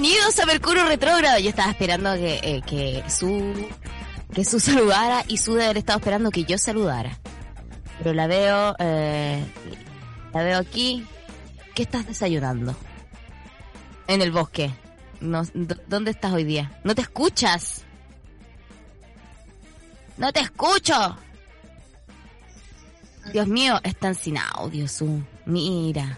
Bienvenidos a Mercurio Retrógrado. Yo estaba esperando que, eh, que su que su saludara y su de haber estado esperando que yo saludara. Pero la veo, eh, la veo aquí. ¿Qué estás desayunando? En el bosque. No, ¿Dónde estás hoy día? ¿No te escuchas? ¡No te escucho! Dios mío, están sin audio, su. Mira.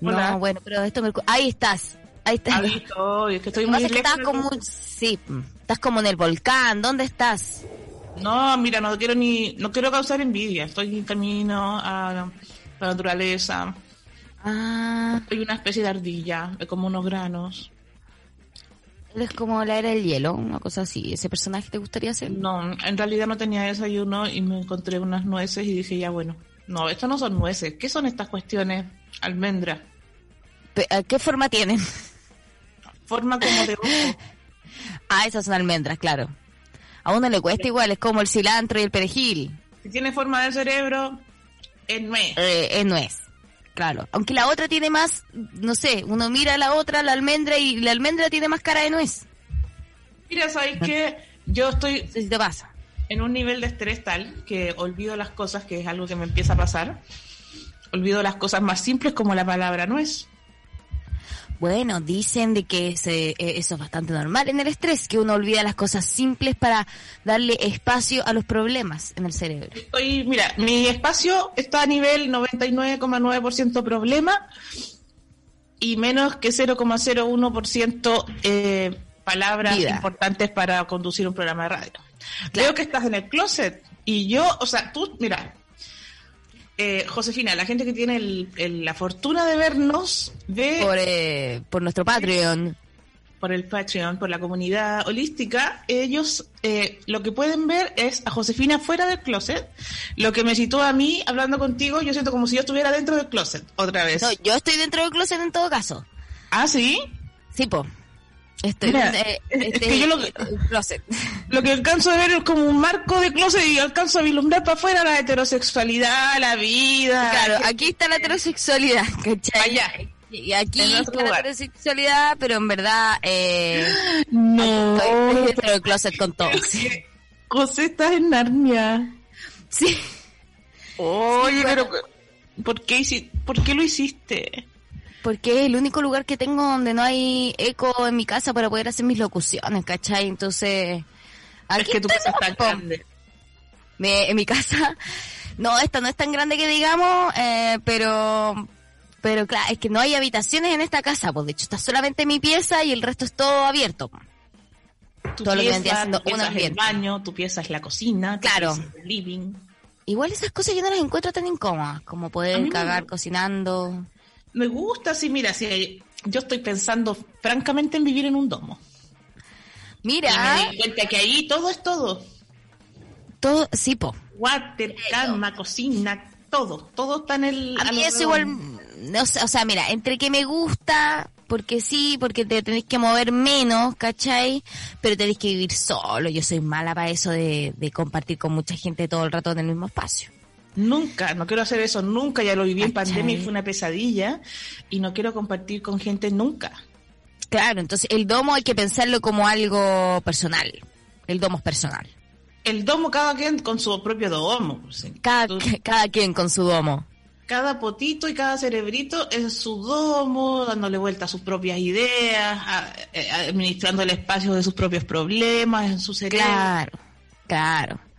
No, bueno, pero esto me... Ahí estás. Ahí estás. es que estoy muy que estás como, sí, estás como en el volcán. ¿Dónde estás? No, mira, no quiero ni, no quiero causar envidia. Estoy en camino a la naturaleza. Ah. Soy una especie de ardilla, como unos granos. es como la era del hielo, una cosa así. ¿Ese personaje te gustaría ser? No, en realidad no tenía desayuno y me encontré unas nueces y dije, ya bueno, no, estas no son nueces. ¿Qué son estas cuestiones? Almendra. ¿Qué forma tienen? Forma como de ojo. ah, esas son almendras, claro. A uno le cuesta igual, es como el cilantro y el perejil. Si tiene forma de cerebro, es nuez. Eh, es nuez, claro. Aunque la otra tiene más, no sé, uno mira a la otra, la almendra, y la almendra tiene más cara de nuez. Mira, ¿sabes qué? Yo estoy... si te pasa. En un nivel de estrés tal que olvido las cosas, que es algo que me empieza a pasar. Olvido las cosas más simples como la palabra nuez. Bueno, dicen de que se, eh, eso es bastante normal en el estrés, que uno olvida las cosas simples para darle espacio a los problemas en el cerebro. Estoy, mira, mi espacio está a nivel 99,9% problema y menos que 0,01% eh, palabras importantes para conducir un programa de radio. Creo que estás en el closet y yo, o sea, tú, mira, eh, Josefina, la gente que tiene la fortuna de vernos ve... Por, eh, por nuestro Patreon. Por el Patreon, por la comunidad holística, ellos eh, lo que pueden ver es a Josefina fuera del closet. Lo que me citó a mí hablando contigo, yo siento como si yo estuviera dentro del closet, otra vez. No, yo estoy dentro del closet en todo caso. ¿Ah, sí? Sí, po. Estoy eh, este, yo lo que, lo que alcanzo a ver es como un marco de closet y alcanzo a vislumbrar para afuera la heterosexualidad, la vida. Claro, aquí está la heterosexualidad, ¿cachai? Allá. Y aquí está la heterosexualidad, pero en verdad, eh, no. Estoy dentro del closet con todos. José, estás en Narnia. Sí. Oye, pero ¿por qué, ¿por qué lo hiciste? Porque es el único lugar que tengo donde no hay eco en mi casa para poder hacer mis locuciones, ¿cachai? Entonces, aquí es que tu casa es tan grande. en mi casa, no, esta no es tan grande que digamos, eh, pero, pero claro, es que no hay habitaciones en esta casa, pues de hecho está solamente mi pieza y el resto es todo abierto. Tu todo pieza, lo que tu pieza es el baño, tu pieza es la cocina, claro. el living. Igual esas cosas yo no las encuentro tan incómodas, como poder cagar cocinando. Me gusta, sí, mira, si yo estoy pensando francamente en vivir en un domo. Mira. Y me di cuenta que ahí todo es todo. Todo, sí, po. Water, cama, cocina, todo. Todo está en el. A mí eso igual. No, o sea, mira, entre que me gusta, porque sí, porque te tenés que mover menos, ¿cachai? Pero tenés que vivir solo. Yo soy mala para eso de, de compartir con mucha gente todo el rato en el mismo espacio. Nunca, no quiero hacer eso nunca, ya lo viví en pandemia y fue una pesadilla y no quiero compartir con gente nunca. Claro, entonces el domo hay que pensarlo como algo personal. El domo es personal. El domo cada quien con su propio domo. Cada, cada quien con su domo. Cada potito y cada cerebrito es su domo, dándole vuelta a sus propias ideas, eh, administrando el espacio de sus propios problemas en su cerebro. Claro, claro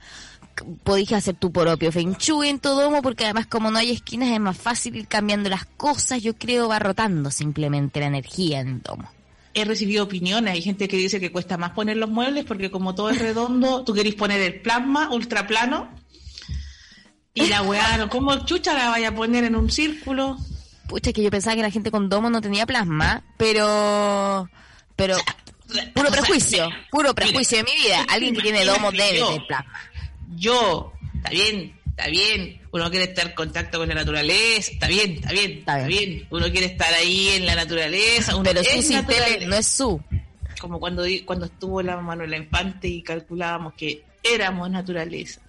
podéis hacer tu propio Feng Shui en tu domo, porque además como no hay esquinas es más fácil ir cambiando las cosas, yo creo va rotando simplemente la energía en el domo. He recibido opiniones, hay gente que dice que cuesta más poner los muebles porque como todo es redondo, tú querés poner el plasma ultra plano Y la weá, ¿cómo chucha la vaya a poner en un círculo? Pucha, que yo pensaba que la gente con domo no tenía plasma, pero... Pero... Puro prejuicio, puro prejuicio de mi vida. Alguien que tiene domo debe tener plasma. Yo, está bien, está bien. Uno quiere estar en contacto con la naturaleza, está bien, está bien, está, bien. Uno quiere estar ahí en la naturaleza. Uno pero su sin no es su. Como cuando, cuando estuvo la Manuela Infante y calculábamos que éramos naturaleza.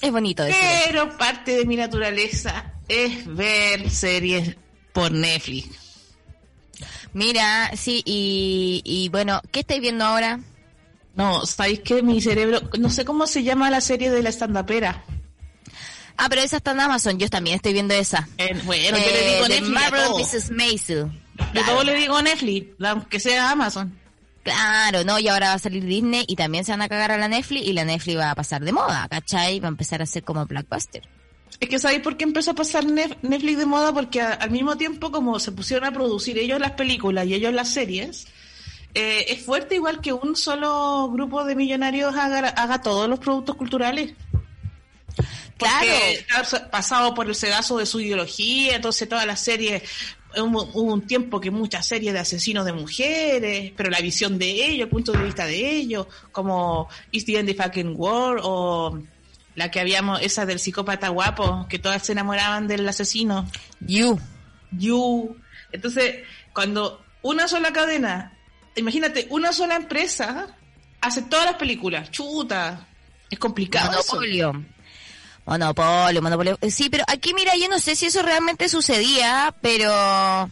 Es bonito Pero parte de mi naturaleza es ver series por Netflix. Mira, sí, y, y bueno, ¿qué estáis viendo ahora? No, ¿sabéis que mi cerebro, no sé cómo se llama la serie de la estandapera? Ah, pero esa está en Amazon, yo también estoy viendo esa. bueno, yo le digo eh, Netflix. Marvel Mrs. Maisel. Yo todo le digo Netflix, aunque sea Amazon. Claro, no, y ahora va a salir Disney y también se van a cagar a la Netflix y la Netflix va a pasar de moda, ¿cachai? Va a empezar a ser como Blackbuster. Es que ¿sabéis por qué empezó a pasar Netflix de moda? Porque al mismo tiempo como se pusieron a producir ellos las películas y ellos las series, eh, es fuerte igual que un solo grupo de millonarios haga, haga todos los productos culturales. Claro. ha pasado por el sedazo de su ideología, entonces todas las series hubo, un tiempo que muchas series de asesinos de mujeres, pero la visión de ellos, el punto de vista de ellos, como Is the End Fucking War o la que habíamos, esa del psicópata guapo, que todas se enamoraban del asesino. You. You. Entonces, cuando una sola cadena, imagínate, una sola empresa hace todas las películas, chuta, es complicado. Monopolio. Monopolio, monopolio. Eh, sí, pero aquí mira, yo no sé si eso realmente sucedía, pero...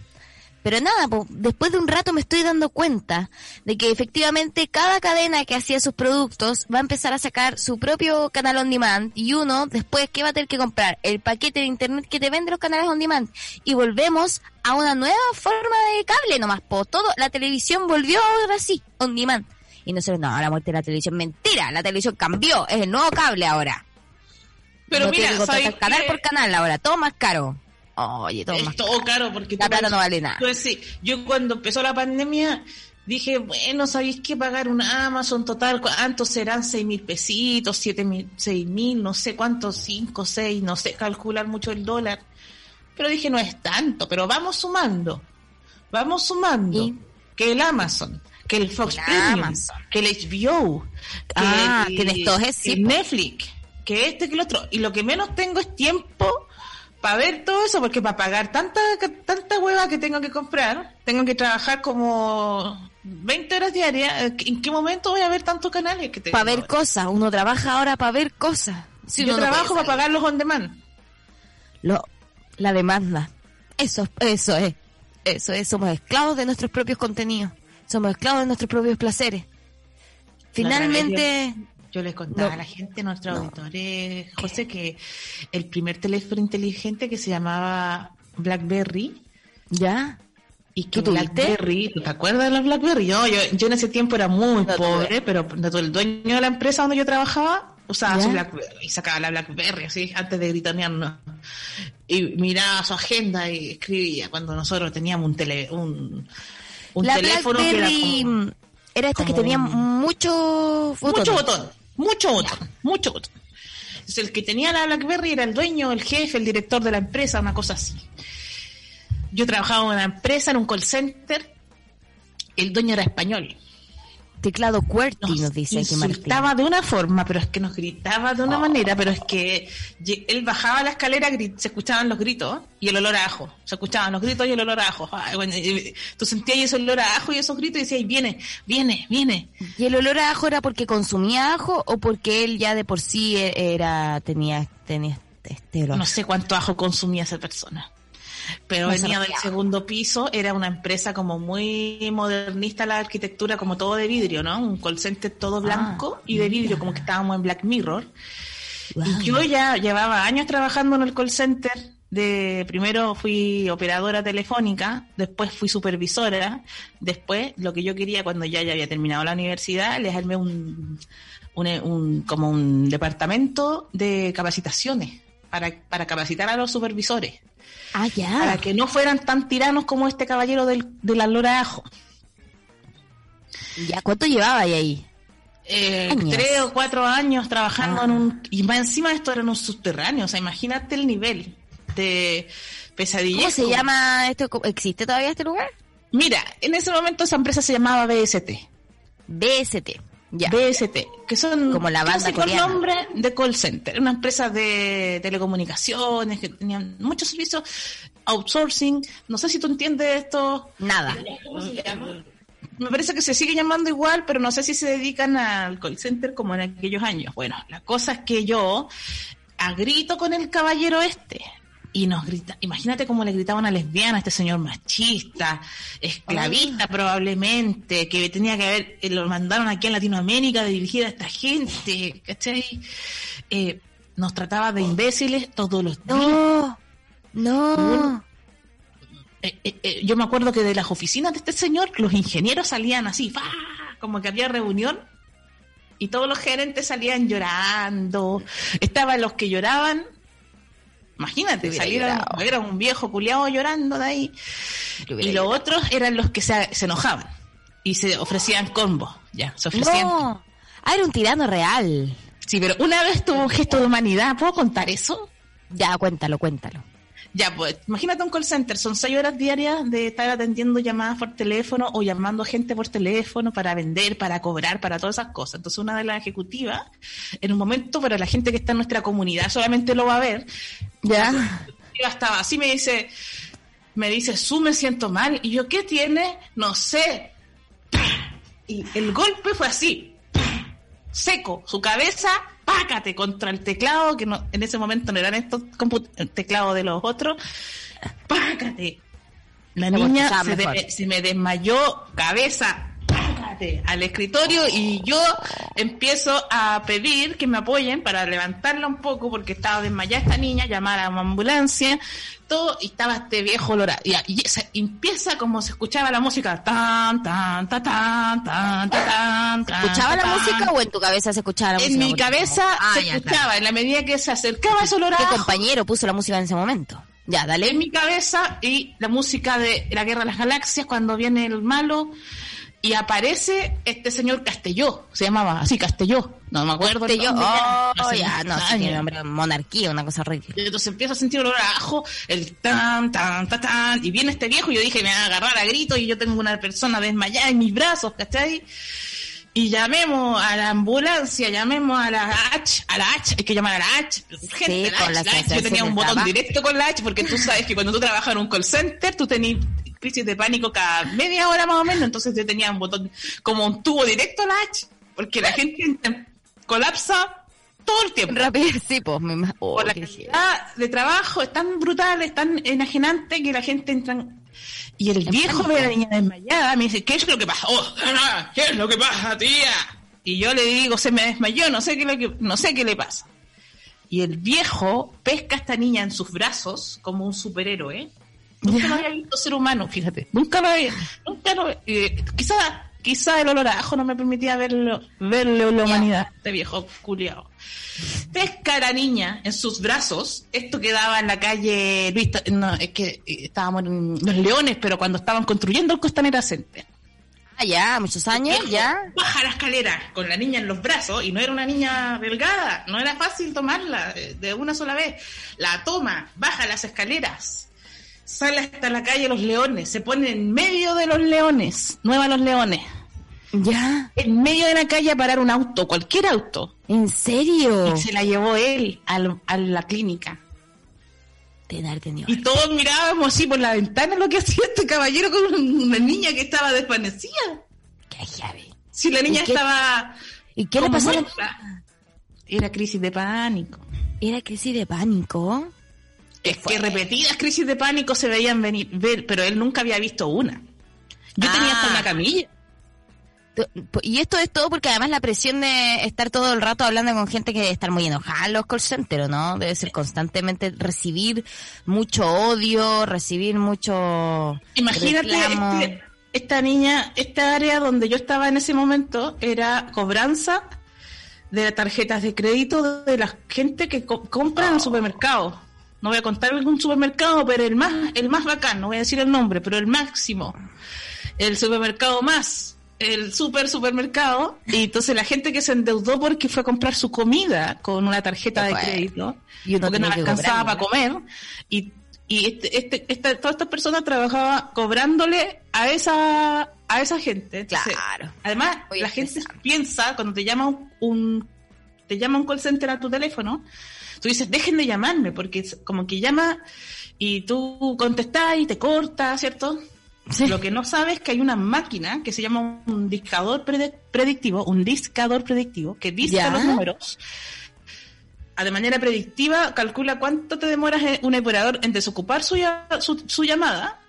Pero nada, después de un rato me estoy dando cuenta de que efectivamente cada cadena que hacía sus productos va a empezar a sacar su propio canal on demand y uno después que va a tener que comprar el paquete de internet que te vende los canales on demand y volvemos a una nueva forma de cable nomás, po. todo la televisión volvió ahora sí on demand y no sé, no, la muerte de la televisión, mentira, la televisión cambió, es el nuevo cable ahora. Pero mira, canal por canal ahora, todo más caro. Oye, todo es todo caro porque la plata no vale nada. sí, yo cuando empezó la pandemia dije, bueno, ¿sabéis que pagar un Amazon total? ¿Cuántos serán? ¿Seis mil pesitos? ¿Siete mil? ¿Seis mil? No sé cuántos, cinco, seis, no sé calcular mucho el dólar. Pero dije, no es tanto, pero vamos sumando. Vamos sumando. Que el Amazon, que el Fox Premium, que el HBO, ah, que, el, Netflix, que este, que el otro. Y lo que menos tengo es tiempo para ver todo eso, porque para pagar tanta, tanta hueva que tengo que comprar, tengo que trabajar como 20 horas diarias. ¿En qué momento voy a ver tantos canales que Para ver cosas. Uno trabaja ahora para ver cosas. Si Yo trabajo para pagar los on demand. Lo, la demanda. Eso, eso es. Eso es. Somos esclavos de nuestros propios contenidos. Somos esclavos de nuestros propios placeres. Finalmente, yo les contaba a la gente, nuestros auditores, José, que el primer teléfono inteligente que se llamaba BlackBerry. ¿Ya? Y que BlackBerry, ¿te acuerdas de los BlackBerry? Yo, yo, en ese tiempo era muy pobre, pero el dueño de la empresa donde yo trabajaba usaba su BlackBerry y sacaba la BlackBerry así antes de gritonearnos. Y miraba su agenda y escribía cuando nosotros teníamos un tele, un, un teléfono que era como, era esta que tenía mucho Mucho botón mucho botón, mucho botón. el que tenía la BlackBerry era el dueño, el jefe, el director de la empresa, una cosa así. Yo trabajaba en una empresa, en un call center. El dueño era español teclado QWERTY, nos, dice que Gritaba de una forma, pero es que nos gritaba de una manera, pero es que él bajaba la escalera, se escuchaban los gritos y el olor a ajo. Se escuchaban los gritos y el olor a ajo. tú sentías ese olor a ajo y esos gritos y decías, viene, viene, viene. ¿Y el olor a ajo era porque consumía ajo o porque él ya de por sí era tenía, tenía este olor? No sé cuánto ajo consumía esa persona pero venía del segundo piso, era una empresa como muy modernista la arquitectura, como todo de vidrio, ¿no? Un call center todo ah, blanco y de vidrio, como que estábamos en Black Mirror. Y yo ya llevaba años trabajando en el call center. De, primero fui operadora telefónica, después fui supervisora, después lo que yo quería cuando ya, ya había terminado la universidad, les armé un, un, como un departamento de capacitaciones para, para capacitar a los supervisores. Ah, ya. Para que no fueran tan tiranos como este caballero del, de la lora ajo. ¿Ya cuánto llevaba ahí? eh, tres o cuatro años trabajando en un... Y más encima esto era en un subterráneo, o sea, imagínate el nivel de pesadilla. ¿Cómo se llama esto? ¿Existe todavía este lugar? Mira, en ese momento esa empresa se llamaba BST. BST. Ya. BST, que son como la banda coreana. nombre de call center, una empresa de telecomunicaciones que tenían muchos servicios, outsourcing, no sé si tú entiendes esto. Nada. Me parece que se sigue llamando igual, pero no sé si se dedican al call center como en aquellos años. Bueno, la cosa es que yo agrito con el caballero este, y nos grita, imagínate cómo le gritaban a lesbiana a este señor machista, esclavista probablemente, que tenía que haber, eh, lo mandaron aquí en Latinoamérica de dirigir a esta gente, ¿cachai? Eh, nos trataba de imbéciles todos los días. No, no. Eh, yo me acuerdo que de las oficinas de este señor, los ingenieros salían así, como que había reunión y todos los gerentes salían llorando. Estaban los que lloraban Imagínate, salieron, era un viejo culiado llorando de ahí. Y los otros eran los que se, enojaban y se ofrecían combos. Ya, se ofrecían. No. Ah, era un tirano real. Sí, pero una vez tuvo un gesto de humanidad. ¿Puedo contar eso? Ya, cuéntalo, cuéntalo. Ya, pues, imagínate un call center, son seis horas diarias de estar atendiendo llamadas por teléfono o llamando a gente por teléfono para vender, para cobrar, para todas esas cosas. Entonces, una de las ejecutivas, en un momento, para la gente que está en nuestra comunidad solamente lo va a ver, ya estaba así, me dice, me dice, su me siento mal, y yo, ¿qué tiene? No sé. Y el golpe fue así, seco, su cabeza pácate contra el teclado, que no, en ese momento no eran estos teclados de los otros, pácate. La niña se, me desmayó, cabeza, pácate, al escritorio y yo empiezo a pedir que me apoyen para levantarla un poco porque estaba desmayada esta niña, llamar a una ambulancia, todo, y estaba este viejo olor y, empieza como se escuchaba la música, tan, tan, tan, tan, tan, tan, tan. ¿Escuchaba la música o en tu cabeza se escuchaba la música? En mi cabeza ah, se escuchaba, en la medida que se acercaba ese olor ¿Qué compañero puso la música en ese momento? Ya, dale. En mi cabeza y la música de la Guerra de las Galaxias cuando viene el malo y aparece este señor Castelló, se llamaba así, Castelló, no me acuerdo. Castelló, oh, ya, no, sí, nombre, monarquía, una cosa horrible. Entonces empiezo a sentir olor a ajo, el tan, tan, tan, tan, y viene este viejo y yo dije, me va a agarrar a grito y yo tengo una persona desmayada en mis brazos, ¿cachai? y llamemos a la ambulancia, llamemos a la H, a la H, hay que llamar a la H, urgente, la, H, la H. Yo tenía un botón directo con la H porque tú sabes que cuando tú trabajas en un call center, tú tenías crisis de pánico cada media hora más o menos, entonces yo tenía un botón como un tubo directo a la H, porque la gente colapsa todo el tiempo. Rápido, sí, pues, me... Oh, la cantidad de trabajo es tan brutal, es tan enajenante que la gente entra y el viejo ve a la niña desmayada, me dice, ¿qué es lo que pasa? Oh, ¿Qué es lo que pasa, tía? Y yo le digo, se me desmayó, no sé qué, le, no sé qué le pasa. Y el viejo pesca a esta niña en sus brazos como un superhéroe. Nunca lo había visto ser humano, fíjate. Nunca lo había, nunca lo, eh, quizá, quizá el olor a ajo no me permitía verlo, verle la humanidad, este viejo culiao pesca a la niña en sus brazos. Esto quedaba en la calle Luis, no, es que eh, estábamos en Los Leones, pero cuando estaban construyendo el Costanera Center. Ah, ya, muchos años, ya. Baja la escalera con la niña en los brazos y no era una niña delgada, no era fácil tomarla de una sola vez. La toma, baja las escaleras, sale hasta la calle Los Leones, se pone en medio de los leones, nueva Los Leones ya. En medio de la calle a parar un auto, cualquier auto. ¿En serio? Y se la llevó él a la clínica. Y todos mirábamos así por la ventana lo que hacía este caballero con una niña que estaba desvanecida. ¿Qué llave? Si la niña estaba. ¿Y qué le pasó? Era crisis de pánico. ¿Era crisis de pánico? Es que repetidas crisis de pánico se veían venir, ver, pero él nunca había visto una. Yo tenía hasta una ah. camilla. Y esto es todo porque además la presión de estar todo el rato hablando con gente que debe estar muy enojada en los call centers, ¿no? Debe ser constantemente recibir mucho odio, recibir mucho... Imagínate este, esta niña, esta área donde yo estaba en ese momento era cobranza de tarjetas de crédito de la gente que compra en el supermercado. No voy a contar algún supermercado, pero el más, el más bacán, no voy a decir el nombre, pero el máximo. El supermercado más el super supermercado y entonces la gente que se endeudó porque fue a comprar su comida con una tarjeta de crédito y porque no alcanzaba para comer y, y este, este, esta, todas estas personas trabajaban cobrándole a esa a esa gente. claro. Además, la gente piensa cuando te llama un, te llama un call center a tu teléfono, tú dices, dejen de llamarme porque como que llama y tú contestás y te corta, ¿cierto? Lo que no sabes es que hay una máquina que se llama un discador predictivo, un discador predictivo, que disca los números. De manera predictiva, calcula cuánto te demoras un operador en desocupar su, su, llamada.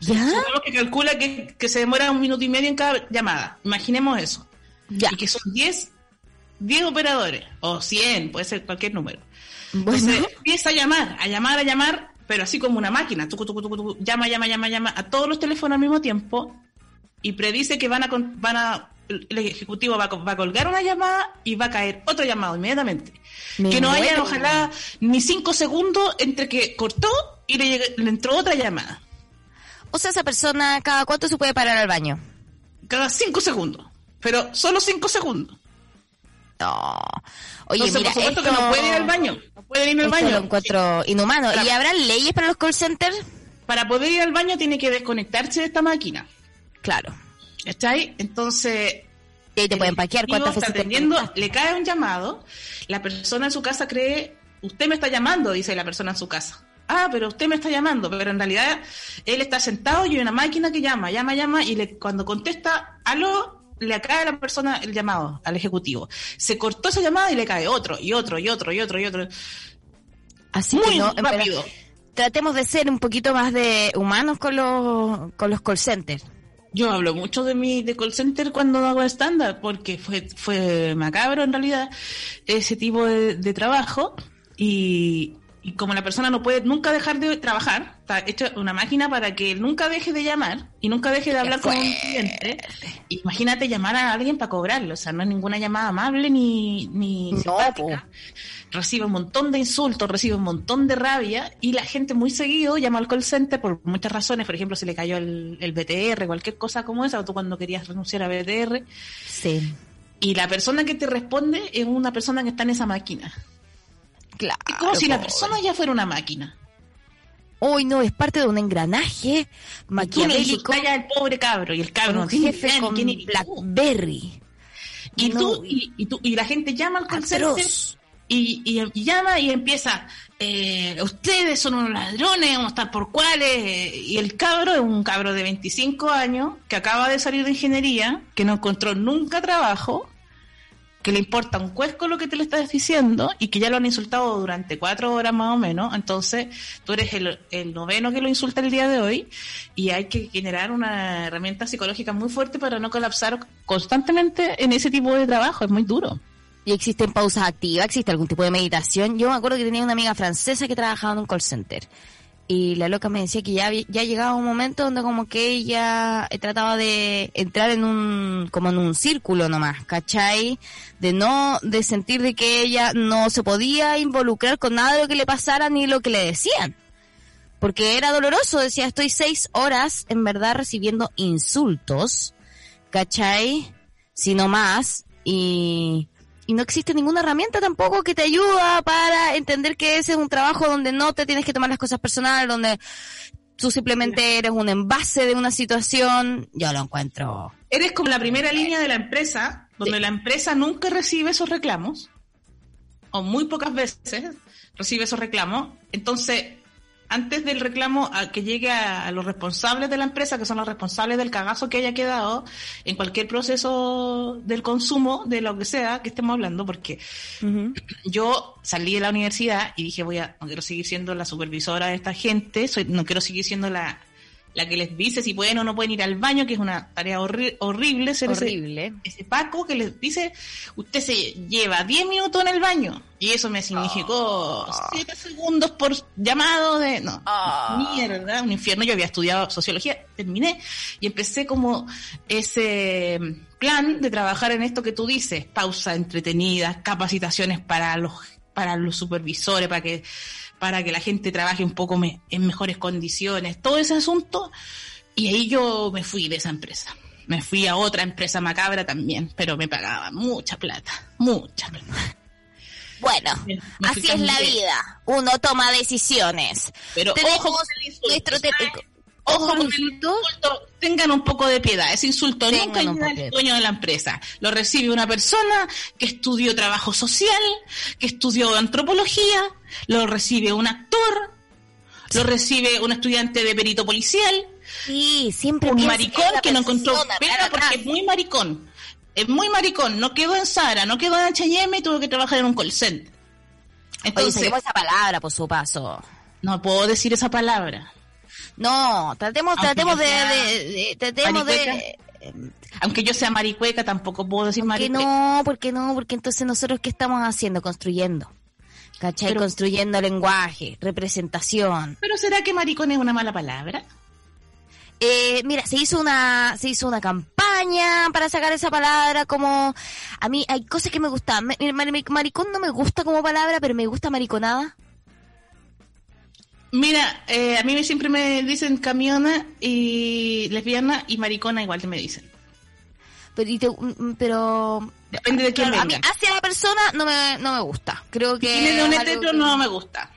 ¿Ya? que calcula que, se demora un minuto y medio en cada llamada. Imaginemos eso. Ya. Y que son 10, 10 operadores, o 100, puede ser cualquier número. Entonces empieza a llamar, a llamar, a llamar, pero así como una máquina, llama, llama, llama, llama a todos los teléfonos al mismo tiempo y predice que van a, van a el ejecutivo va a, colgar una llamada y va a caer otro llamado inmediatamente. que no haya, ojalá, ni cinco segundos entre que cortó y le, le, entró otra llamada. O sea, esa persona, ¿cada cuánto se puede parar al baño? Cada cinco segundos. Pero solo cinco segundos. No. Oye, mira, por supuesto que no puede ir al baño. No puede ir al baño. lo encuentro inhumano. ¿Y habrá leyes para los call centers? Para poder ir al baño tiene que desconectarse de esta máquina. Claro. ¿Está ahí? Entonces... Y ahí te pueden paquear cuántas veces atendiendo, le cae un llamado, la persona en su casa cree, usted me está llamando, dice la persona en su casa. Ah, pero usted me está llamando, pero en realidad él está sentado y hay una máquina que llama, llama, llama, y le, cuando contesta, aló, le cae a la persona el llamado, al ejecutivo. Se cortó esa llamada y le cae otro, y otro, y otro, y otro, y otro. Así Muy rápido. Tratemos de ser un poquito más de humanos con los, con los call centers. Yo hablo mucho de mi de call center cuando hago estándar, porque fue, fue macabro en realidad ese tipo de trabajo. Y, y como la persona no puede nunca dejar de trabajar, está hecha una máquina para que nunca deje de llamar y nunca deje de hablar con un cliente. Imagínate llamar a alguien para cobrarlo, o sea, no es ninguna llamada amable ni, ni Recibe un montón de insultos, recibe un montón de rabia y la gente muy seguido llama al call center por muchas razones, por ejemplo, si le cayó el, el BTR, cualquier cosa como esa, o tú cuando querías renunciar a BTR. Sí. Y la persona que te responde es una persona que está en esa máquina. Claro. Es como si la persona ya fuera una máquina. Hoy no, es parte de un engranaje maquiavélico. Y el pobre cabro y el cabro un jefe con Blackberry. Y tú, y, tú, y la gente llama al call y, y, llama y empieza, eh, ustedes son unos ladrones, vamos a estar por cuáles. Y el cabro es un cabro de 25 años que acaba de salir de ingeniería, que no encontró nunca trabajo que le importa un cuesco lo que te le estás diciendo y que ya lo han insultado durante cuatro horas más o menos, entonces tú eres el, noveno que lo insulta el día de hoy y hay que generar una herramienta psicológica muy fuerte para no colapsar constantemente en ese tipo de trabajo, es muy duro. ¿Y existen pausas activas? ¿Existe algún tipo de meditación? Yo me acuerdo que tenía una amiga francesa que trabajaba en un call center y la loca me decía que ya ya llegaba un momento donde como que ella eh, trataba de entrar en un como en un círculo nomás, ¿cachai? De no de sentir de que ella no se podía involucrar con nada de lo que le pasara ni lo que le decían. Porque era doloroso, decía, estoy seis horas en verdad recibiendo insultos, ¿cachai? Si no más, y y no existe ninguna herramienta tampoco que te ayuda para entender que ese es un trabajo donde no te tienes que tomar las cosas personales, donde tú simplemente eres un envase de una situación, yo lo encuentro. Eres como la primera línea de la empresa, donde la empresa nunca recibe esos reclamos, o muy pocas veces recibe esos reclamos, entonces antes del reclamo a que llegue a, los responsables de la empresa, que son los responsables del cagazo que haya quedado en cualquier proceso del consumo de lo que sea que estemos hablando, porque yo salí de la universidad y dije, voy a, no quiero seguir siendo la supervisora de esta gente, soy, no quiero seguir siendo la la que les dice si pueden o no pueden ir al baño, que es una tarea horrible. Ser horrible. Ese, Paco que les dice, usted se lleva 10 minutos en el baño. Y eso me significó 7 ah. segundos por llamado de... No, ah. mierda, un infierno. Yo había estudiado sociología, terminé y empecé como ese plan de trabajar en esto que tú dices, pausa entretenidas, capacitaciones para los para los supervisores, para que para que la gente trabaje un poco en mejores condiciones, todo ese asunto. Y ahí yo me fui de esa empresa. Me fui a otra empresa macabra también, pero me pagaban mucha plata, mucha plata. Bueno, así es la vida. Uno toma decisiones. Pero ojo con el insulto. Ojo con el insulto. Tengan un poco de piedad. Ese insulto nunca llega al dueño de la empresa. Lo recibe una persona que estudió trabajo social, que estudió antropología, lo recibe un actor, lo recibe un estudiante de perito policial. Sí, siempre un maricón que, no encontró pega porque es muy maricón. Es muy maricón, no quedó en Sara, no quedó en H&M y tuvo que trabajar en un call center. Entonces, Oye, esa palabra por su paso. No puedo decir esa palabra. No, tratemos, tratemos de, tratemos de, aunque yo sea maricueca, tampoco puedo decir maricueca. no? porque no? Porque entonces nosotros qué estamos haciendo, construyendo. ¿Cachai? construyendo lenguaje, representación. Pero ¿será que maricón es una mala palabra? Eh, mira, se hizo una se hizo una campaña para sacar esa palabra como a mí hay cosas que me gustan. Maricón no me gusta como palabra, pero me gusta mariconada. Mira, eh, a mí siempre me dicen camiona y lesbiana y maricona igual me dicen. Pero, mm, mm, pero depende de quién venga. A mí hacia la persona no me, no me gusta. Creo que de un hetero no me gusta.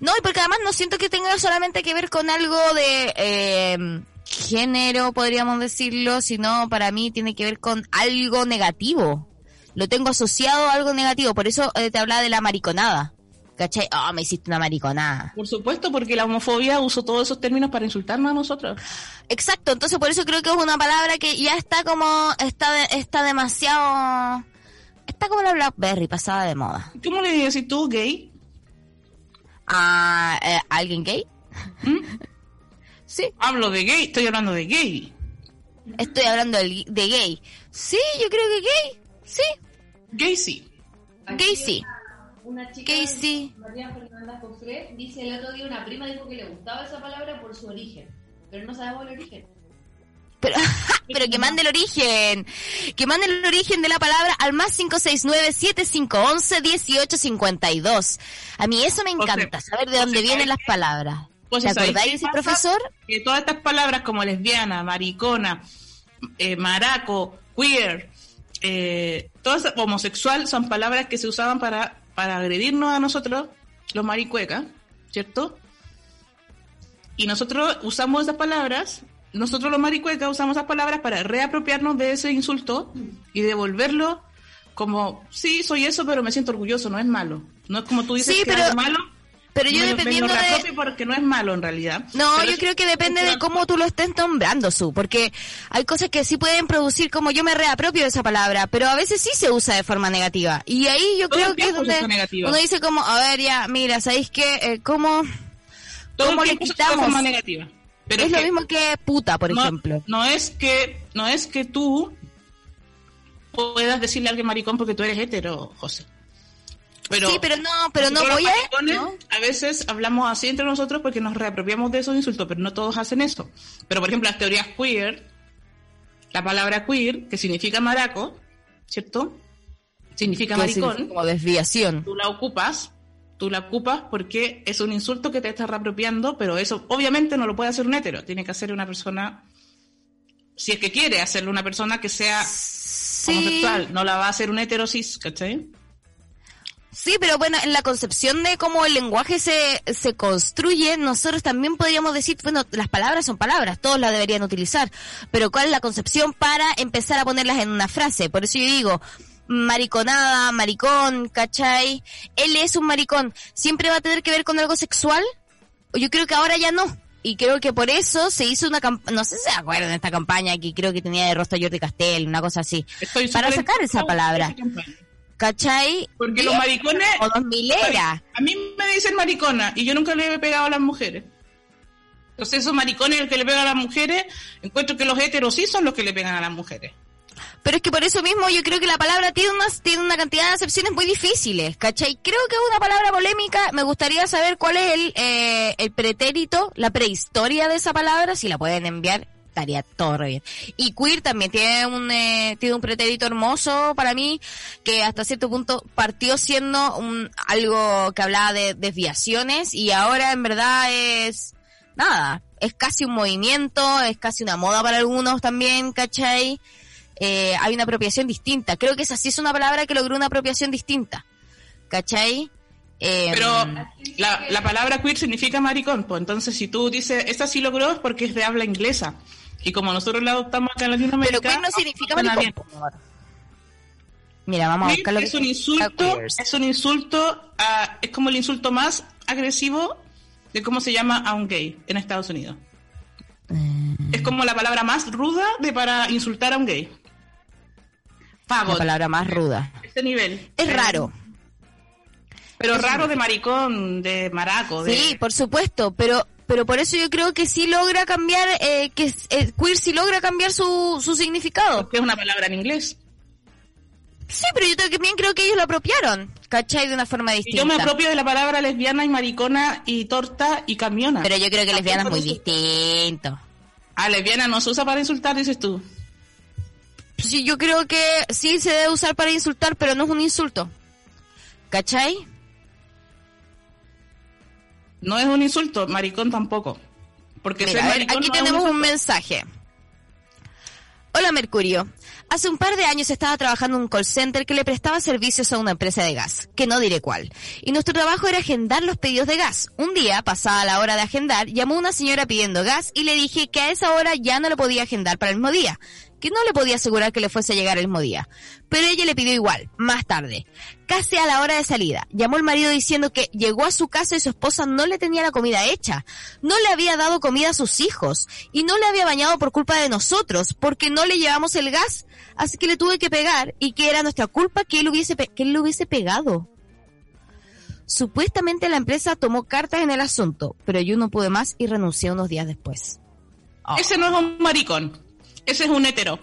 No, y porque además no siento que tenga solamente que ver con algo de eh, género, podríamos decirlo, sino para mí tiene que ver con algo negativo. Lo tengo asociado a algo negativo, por eso eh, te hablaba de la mariconada. ¿Cachai? Oh, me hiciste una mariconada. Por supuesto, porque la homofobia usó todos esos términos para insultarnos a nosotros. Exacto, entonces por eso creo que es una palabra que ya está como, está, está demasiado, está como la Blackberry, pasada de moda. ¿Cómo le dices tú, gay? ¿A eh, alguien gay? ¿Mm? sí. Hablo de gay, estoy hablando de gay. Estoy hablando de, de gay. Sí, yo creo que gay, sí. Gay sí. Gay sí una chica Casey. María Fernanda José dice el otro día una prima dijo que le gustaba esa palabra por su origen, pero no sabemos el origen. Pero, pero que mande el origen, que mande el origen de la palabra al más 569-7511-1852. A mí eso me encanta, saber de dónde vienen las palabras. ¿Te acordáis, profesor? Que todas estas palabras como lesbiana, maricona, eh, maraco, queer, eh, todas homosexual son palabras que se usaban para para agredirnos a nosotros, los maricuecas, ¿cierto? Y nosotros usamos esas palabras, nosotros los maricuecas usamos esas palabras para reapropiarnos de ese insulto y devolverlo como, sí, soy eso, pero me siento orgulloso, no es malo. No es como tú dices que es malo, pero yo dependiendo de... porque no es malo en realidad. No, yo creo que depende de cómo tú lo estés nombrando, Su, porque hay cosas que sí pueden producir como yo me reapropio de esa palabra, pero a veces sí se usa de forma negativa. Y ahí yo creo que es donde uno dice como, a ver, ya, mira, ¿sabéis qué? Eh, ¿Cómo, Todo cómo le quitamos? De forma negativa. Pero es, lo mismo que puta, por ejemplo. No es que, no es que tú puedas decirle a alguien maricón porque tú eres hetero, José sí, pero no, pero no voy a... A veces hablamos así entre nosotros porque nos reapropiamos de esos insultos, pero no todos hacen eso. Pero, por ejemplo, las teorías queer, la palabra queer, que significa maraco, ¿cierto? Significa maricón. como desviación. Tú la ocupas, tú la ocupas porque es un insulto que te estás reapropiando, pero eso obviamente no lo puede hacer un hétero, tiene que hacer una persona, si es que quiere hacerlo una persona que sea homosexual, no la va a hacer un hetero cis, ¿cachai? Sí, pero bueno, en la concepción de cómo el lenguaje se, se construye, nosotros también podríamos decir, bueno, las palabras son palabras, todos las deberían utilizar, pero ¿cuál es la concepción para empezar a ponerlas en una frase? Por eso yo digo, mariconada, maricón, ¿cachai? Él es un maricón, ¿siempre va a tener que ver con algo sexual? Yo creo que ahora ya no. Y creo que por eso se hizo una campaña, no sé si se acuerdan de esta campaña que creo que tenía de rostro Jordi Castel, una cosa así, para sacar esa palabra. ¿Cachai? Porque los maricones. O dos mileras. A mí me dicen maricona y yo nunca le he pegado a las mujeres. Entonces, esos maricones el que le pegan a las mujeres, encuentro que los heteros sí son los que le pegan a las mujeres. Pero es que por eso mismo yo creo que la palabra tiene, unas, tiene una cantidad de acepciones muy difíciles, ¿cachai? Creo que es una palabra polémica. Me gustaría saber cuál es el, eh, el pretérito, la prehistoria de esa palabra, si la pueden enviar estaría todo bien. Y queer también tiene un, eh, tiene un pretérito hermoso para mí, que hasta cierto punto partió siendo un, algo que hablaba de desviaciones y ahora en verdad es, nada, es casi un movimiento, es casi una moda para algunos también, ¿cachai? Eh, hay una apropiación distinta. Creo que esa sí es una palabra que logró una apropiación distinta, ¿cachai? Eh, Pero la, la, palabra queer significa maricón, pues entonces si tú dices, esta sí logró es porque es de habla inglesa. Y como nosotros la adoptamos acá en Latinoamérica... Pero no significa maricón. Mira, vamos a buscar es un insulto, es un insulto, a, es como el insulto más agresivo de cómo se llama a un gay en Estados Unidos. Es como la palabra más ruda de para insultar a un gay. La palabra más ruda. Este nivel. Es raro. Pero raro de maricón, de maraco. Sí, por supuesto, pero pero por eso yo creo que sí logra cambiar, eh, que eh, queer sí logra cambiar su, su significado. Porque es una palabra en inglés. Sí, pero yo también creo que ellos lo apropiaron, ¿cachai? De una forma distinta. yo me apropio de la palabra lesbiana y maricona y torta y camiona. Pero yo creo que lesbiana es muy distinto. Ah, lesbiana no se usa para insultar, dices tú. Sí, yo creo que sí se debe usar para insultar, pero no es un insulto. ¿Cachai? No es un insulto, maricón tampoco. Porque aquí tenemos un mensaje. Hola Mercurio, Hace un par de años estaba trabajando en un call center que le prestaba servicios a una empresa de gas, que no diré cuál. Y nuestro trabajo era agendar los pedidos de gas. Un día, pasada la hora de agendar, llamó una señora pidiendo gas y le dije que a esa hora ya no lo podía agendar para el mismo día, que no le podía asegurar que le fuese a llegar el mismo día. Pero ella le pidió igual, más tarde. Casi a la hora de salida, llamó el marido diciendo que llegó a su casa y su esposa no le tenía la comida hecha, no le había dado comida a sus hijos y no le había bañado por culpa de nosotros, porque no le llevamos el gas, así que le tuve que pegar y que era nuestra culpa que él hubiese, que él lo hubiese pegado. Supuestamente la empresa tomó cartas en el asunto, pero yo no pude más y renuncié unos días después. Ese no es un maricón. Ese es un hetero.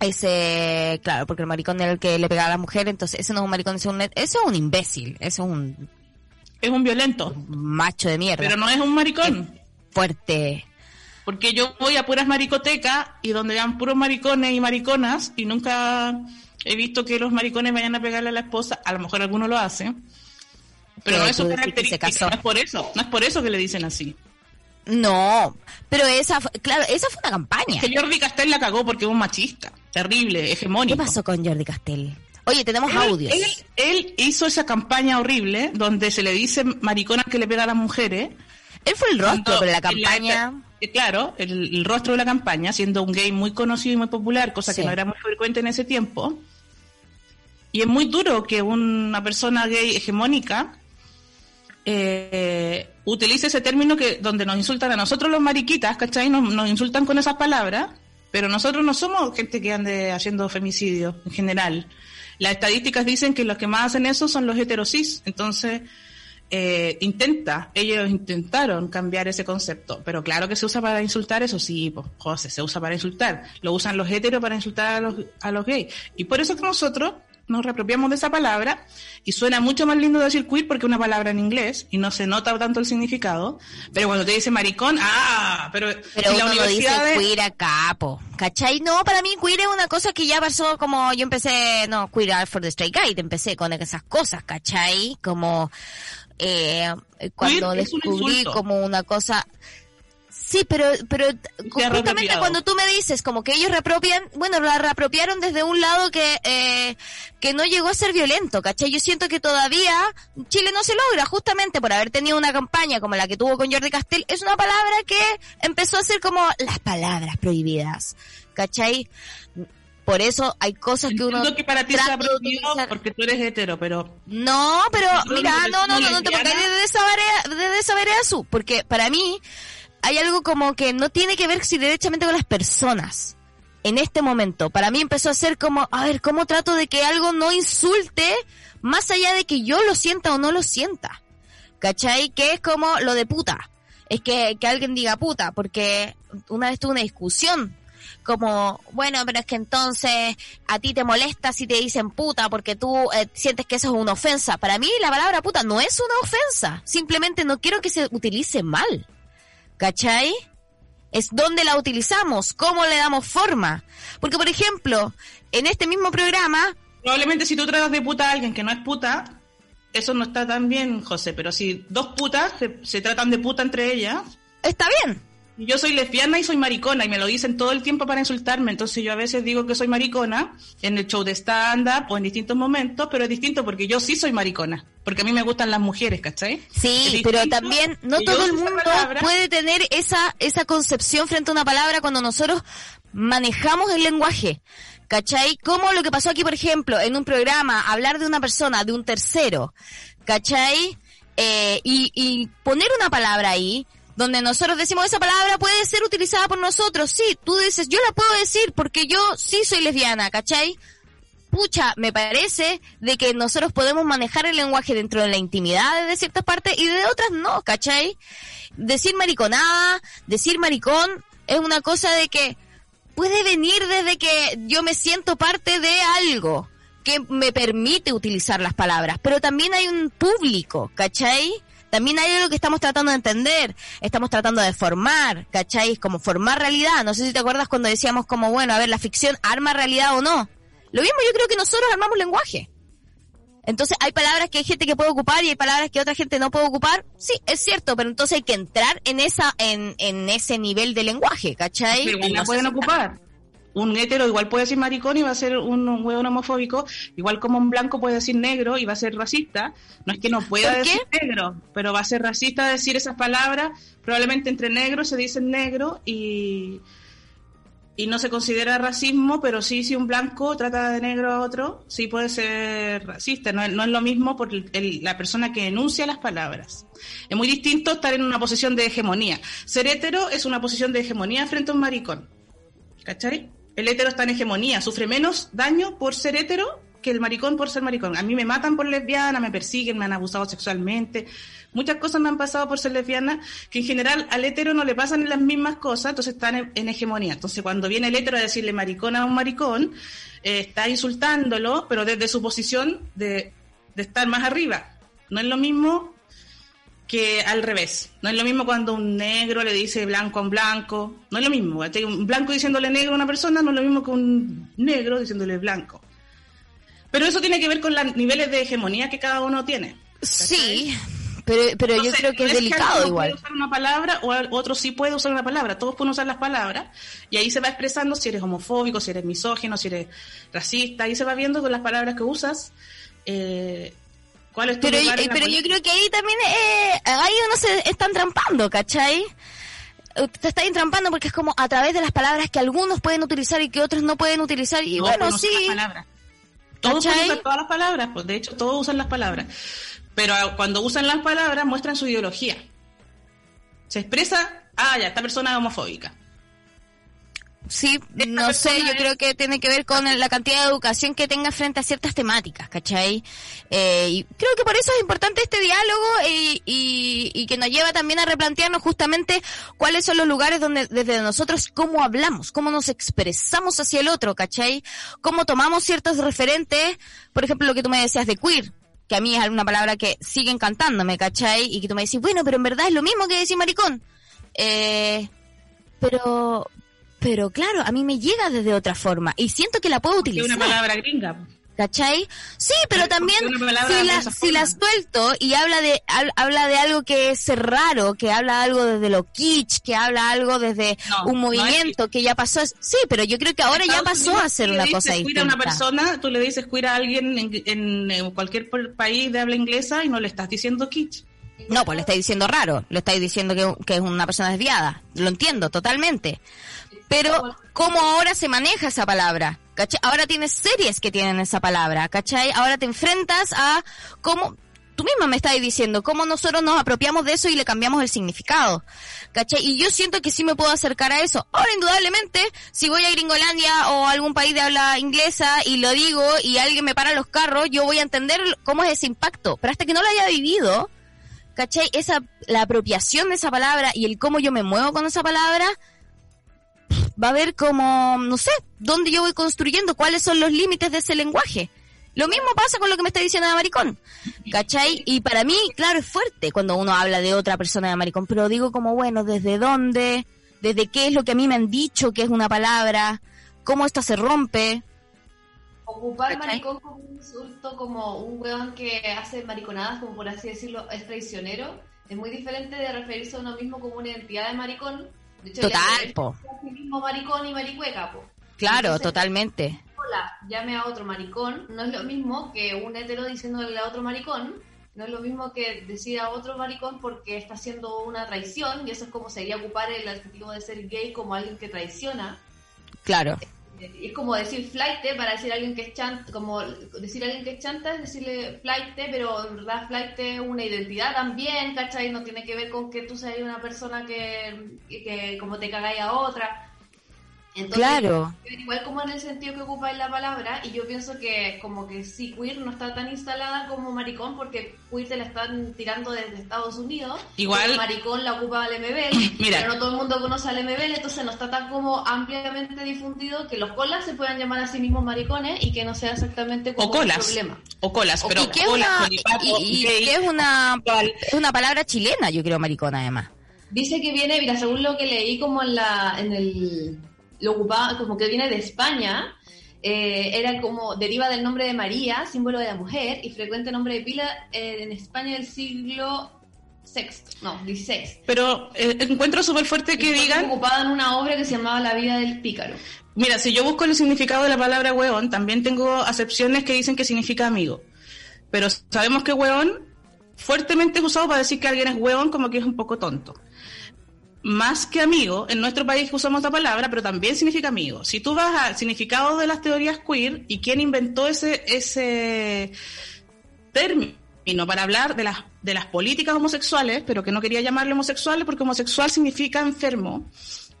Ese, claro, porque el maricón era el que le pegaba a la mujer, entonces ese no es un maricón, ese es un, ese es un imbécil, ese es un... Es un violento. macho de mierda. Pero no es un maricón. fuerte. Porque yo voy a puras maricotecas y donde van puros maricones y mariconas y nunca he visto que los maricones vayan a pegarle a la esposa, a lo mejor alguno lo hace. Pero no es su característica, no es por eso, no es por eso que le dicen así. No, pero esa, claro, esa fue una campaña. que Jordi Castell la cagó porque es un machista, terrible, hegemónico. ¿Qué pasó con Jordi Castell? Oye, tenemos audios. Él, hizo esa campaña horrible donde se le dice mariconas que le pega a las mujeres. Él fue el rostro, pero la campaña... Eh, claro, el, rostro de la campaña, siendo un gay muy conocido y muy popular, cosa que no era muy frecuente en ese tiempo. Y es muy duro que una persona gay hegemónica eh, utilice ese término que donde nos insultan a nosotros los mariquitas, ¿cachai? Nos, nos insultan con esas palabras, pero nosotros no somos gente que ande haciendo femicidio en general. Las estadísticas dicen que los que más hacen eso son los heterosis, entonces eh, intenta, ellos intentaron cambiar ese concepto, pero claro que se usa para insultar, eso sí, pues José, se usa para insultar, lo usan los heteros para insultar a los, a los gays, y por eso que nosotros nos reapropiamos de esa palabra y suena mucho más lindo decir queer porque es una palabra en inglés y no se nota tanto el significado. Pero cuando te dice maricón, ah, pero, pero la universidad dice queer acá, po. ¿Cachai? No, para mí queer es una cosa que ya pasó como yo empecé, no, queer for the straight guy, empecé con esas cosas, ¿cachai? Como eh, cuando descubrí como una cosa Sí, pero, pero justamente cuando tú me dices como que ellos reapropian, bueno, la reapropiaron desde un lado que, eh, que no llegó a ser violento, ¿cachai? Yo siento que todavía Chile no se logra, justamente por haber tenido una campaña como la que tuvo con Jordi Castell, es una palabra que empezó a ser como las palabras prohibidas, ¿cachai? Por eso hay cosas que uno... que para ti ha prohibido porque tú eres hetero, pero... No, pero mira, no, no, no, no, te pongas desde esa desde esa azul, porque para mí hay algo como que no tiene que ver si derechamente con las personas. En este momento, para mí empezó a ser como, a ver, ¿cómo trato de que algo no insulte más allá de que yo lo sienta o no lo sienta? ¿Cachai? Que es como lo de puta. Es que, que alguien diga puta, porque una vez tuve una discusión como, bueno, pero es que entonces a ti te molesta si te dicen puta porque tú eh, sientes que eso es una ofensa. Para mí la palabra puta no es una ofensa, simplemente no quiero que se utilice mal. ¿Cachai? Es dónde la utilizamos, cómo le damos forma. Porque, por ejemplo, en este mismo programa... Probablemente si tú tratas de puta a alguien que no es puta, eso no está tan bien, José, pero si dos putas se, tratan de puta entre ellas, está bien. Yo soy lesbiana y soy maricona y me lo dicen todo el tiempo para insultarme, entonces yo a veces digo que soy maricona en el show de stand-up o en distintos momentos, pero es distinto porque yo sí soy maricona, porque a mí me gustan las mujeres, ¿cachai? Sí, pero también no todo el mundo puede tener esa, esa concepción frente a una palabra cuando nosotros manejamos el lenguaje. ¿Cachai? Como lo que pasó aquí, por ejemplo, en un programa, hablar de una persona, de un tercero, ¿cachai? Eh, y, y poner una palabra ahí, donde nosotros decimos esa palabra puede ser utilizada por nosotros. Sí, tú dices, yo la puedo decir porque yo sí soy lesbiana, ¿cachai? Pucha, me parece de que nosotros podemos manejar el lenguaje dentro de la intimidad de ciertas partes y de otras no, ¿cachai? Decir mariconada, decir maricón, es una cosa de que puede venir desde que yo me siento parte de algo que me permite utilizar las palabras, pero también hay un público, ¿cachai? También hay algo que estamos tratando de entender, estamos tratando de formar, ¿cachai? Como formar realidad. No sé si te acuerdas cuando decíamos como, bueno, a ver, la ficción arma realidad o no. Lo mismo yo creo que nosotros armamos lenguaje. Entonces hay palabras que hay gente que puede ocupar y hay palabras que otra gente no puede ocupar. Sí, es cierto, pero entonces hay que entrar en esa, en, en ese nivel de lenguaje, ¿cachai? Pero la pueden ocupar un hétero igual puede decir maricón y va a ser un, hueón homofóbico, igual como un blanco puede decir negro y va a ser racista. No es que no pueda decir negro, pero va a ser racista decir esas palabras. Probablemente entre negros se dice negro y, y no se considera racismo, pero sí si un blanco trata de negro a otro, sí puede ser racista. No, no es lo mismo por la persona que enuncia las palabras. Es muy distinto estar en una posición de hegemonía. Ser hétero es una posición de hegemonía frente a un maricón. ¿Cachai? El hétero está en hegemonía, sufre menos daño por ser hétero que el maricón por ser maricón. A mí me matan por lesbiana, me persiguen, me han abusado sexualmente. Muchas cosas me han pasado por ser lesbiana, que en general al hétero no le pasan las mismas cosas, entonces están en, hegemonía. Entonces cuando viene el hétero a decirle maricón a un maricón, eh, está insultándolo, pero desde su posición de, de estar más arriba. No es lo mismo que al revés. No es lo mismo cuando un negro le dice blanco a un blanco. No es lo mismo. Un blanco diciéndole negro a una persona no es lo mismo que un negro diciéndole blanco. Pero eso tiene que ver con los niveles de hegemonía que cada uno tiene. Sí, pero, pero yo creo que es, delicado igual. Puede usar una palabra o otro sí puede usar una palabra. Todos pueden usar las palabras y ahí se va expresando si eres homofóbico, si eres misógino, si eres racista. Ahí se va viendo con las palabras que usas. Eh, pero, pero yo creo que ahí también, eh, ahí uno se están trampando, ¿cachai? Te está entrampando porque es como a través de las palabras que algunos pueden utilizar y que otros no pueden utilizar. Y bueno, sí. Todos usan todas las palabras, pues de hecho todos usan las palabras. Pero cuando usan las palabras muestran su ideología. Se expresa, ah, ya, esta persona es homofóbica. Sí, no sé, yo creo que tiene que ver con la cantidad de educación que tenga frente a ciertas temáticas, ¿cachai? Eh, y creo que por eso es importante este diálogo y, y, que nos lleva también a replantearnos justamente cuáles son los lugares donde desde nosotros cómo hablamos, cómo nos expresamos hacia el otro, ¿cachai? Cómo tomamos ciertos referentes, por ejemplo, lo que tú me decías de queer, que a mí es una palabra que sigue encantándome, ¿cachai? Y que tú me decís, bueno, pero en verdad es lo mismo que decir maricón. Eh, pero pero claro, a mí me llega desde otra forma y siento que la puedo utilizar. Es una palabra gringa. ¿Cachai? Sí, pero también si la, si la suelto y habla de habla de algo que es raro, que habla algo desde lo kitsch, que habla algo desde un movimiento que ya pasó. Sí, pero yo creo que ahora ya pasó a ser una cosa distinta. a una persona, tú le dices cuida a alguien en, en, cualquier país de habla inglesa y no le estás diciendo kitsch. No, pues le estáis diciendo raro, le estáis diciendo que, que es una persona desviada. Lo entiendo totalmente. Pero, ¿cómo ahora se maneja esa palabra? ¿Cachai? Ahora tienes series que tienen esa palabra, ¿cachai? Ahora te enfrentas a cómo, tú misma me estás diciendo, cómo nosotros nos apropiamos de eso y le cambiamos el significado, ¿cachai? Y yo siento que sí me puedo acercar a eso. Ahora, indudablemente, si voy a Gringolandia o a algún país de habla inglesa y lo digo y alguien me para los carros, yo voy a entender cómo es ese impacto. Pero hasta que no lo haya vivido, ¿cachai? Esa, la apropiación de esa palabra y el cómo yo me muevo con esa palabra, va a ver como, no sé, dónde yo voy construyendo, cuáles son los límites de ese lenguaje. Lo mismo pasa con lo que me está diciendo de maricón, ¿cachai? Y para mí, claro, es fuerte cuando uno habla de otra persona de maricón, pero digo como, bueno, ¿desde dónde? ¿Desde qué es lo que a mí me han dicho que es una palabra? ¿Cómo esta se rompe? Ocupar maricón como un insulto, como un weón que hace mariconadas, como por así decirlo, es traicionero, Es muy diferente de referirse a uno mismo como una identidad de maricón. De hecho, Total, po. Mismo maricón y maricueca, po. Claro, Entonces, totalmente. Hola, llame a otro maricón. No es lo mismo que un hetero diciéndole a otro maricón. No es lo mismo que decir a otro maricón porque está haciendo una traición. Y eso es como sería ocupar el adjetivo de ser gay como alguien que traiciona. Claro. Es como decir flight para decir a alguien que es chanta, como decir a alguien que es chanta es decirle flight, pero en verdad flight es una identidad también, ¿cachai? No tiene que ver con que tú seas una persona que, que como te cagáis a otra. Entonces, Claro. Igual como en el sentido que ocupáis la palabra, y yo pienso que como que sí, queer no está tan instalada como maricón, porque queer te la están tirando desde Estados Unidos. Igual- maricón la ocupa el MBL, Mira. pero no todo el mundo conoce al MBL, entonces no está tan como ampliamente difundido que los colas se puedan llamar a sí mismos maricones y que no sea exactamente como O colas. un problema. O colas, pero ¿Y qué es colas, una, colipato, y- y gay, qué es una, es una palabra chilena, yo creo, maricona, además. Dice que viene, mira, según lo que leí como en la, en el, lo ocupaba, como que viene de España, eh, era como, deriva del nombre de María, símbolo de la mujer, y frecuente nombre de pila eh, en España del siglo VI, no, XVI. Pero eh, encuentro súper fuerte que digan, ocupada en una obra que se llamaba La vida del pícaro. mira, si yo busco el significado de la palabra hueón, también tengo acepciones que dicen que significa amigo. Pero sabemos que hueón fuertemente es usado para decir que alguien es hueón como que es un poco tonto. Más que amigo, en nuestro país usamos la palabra, pero también significa amigo. Si tú vas al significado de las teorías queer y quién inventó ese, ese término para hablar de las, de las políticas homosexuales, pero que no quería llamarle homosexuales porque homosexual significa enfermo,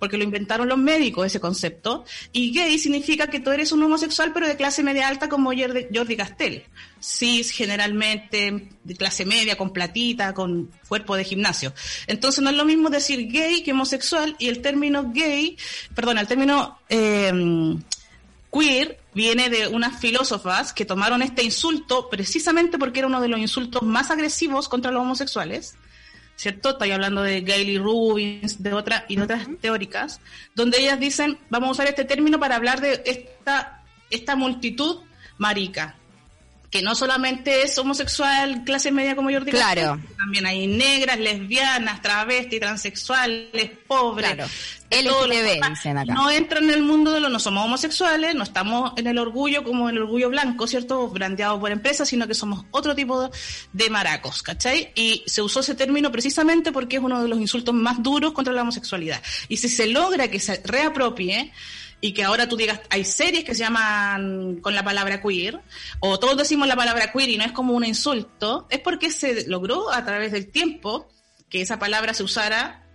porque lo inventaron los médicos ese concepto, y gay significa que tú eres un homosexual pero de clase media alta como Jordi, Castell, cis generalmente de clase media, con platita, con cuerpo de gimnasio. Entonces no es lo mismo decir gay que homosexual y el término gay, perdón, el término... Eh, queer viene de unas filósofas que tomaron este insulto precisamente porque era uno de los insultos más agresivos contra los homosexuales, ¿cierto? Estoy hablando de Gayle Rubins de otra, y de otras teóricas, donde ellas dicen, vamos a usar este término para hablar de esta, esta multitud marica, que no solamente es homosexual, clase media como Jordi Claro. Castell, también hay negras, lesbianas, travestis, transexuales, pobres. Claro. LGTB, dicen acá. No entran en el mundo de los, no somos homosexuales, no estamos en el orgullo como el orgullo blanco, ¿cierto? Brandeado por empresas, sino que somos otro tipo de, de maracos, ¿cachai? Y se usó ese término precisamente porque es uno de los insultos más duros contra la homosexualidad. Y si se logra que se reapropie, y que ahora tú digas, hay series que se llaman con la palabra queer, o todos decimos la palabra queer y no es como un insulto, es porque se logró a través del tiempo que esa palabra se usara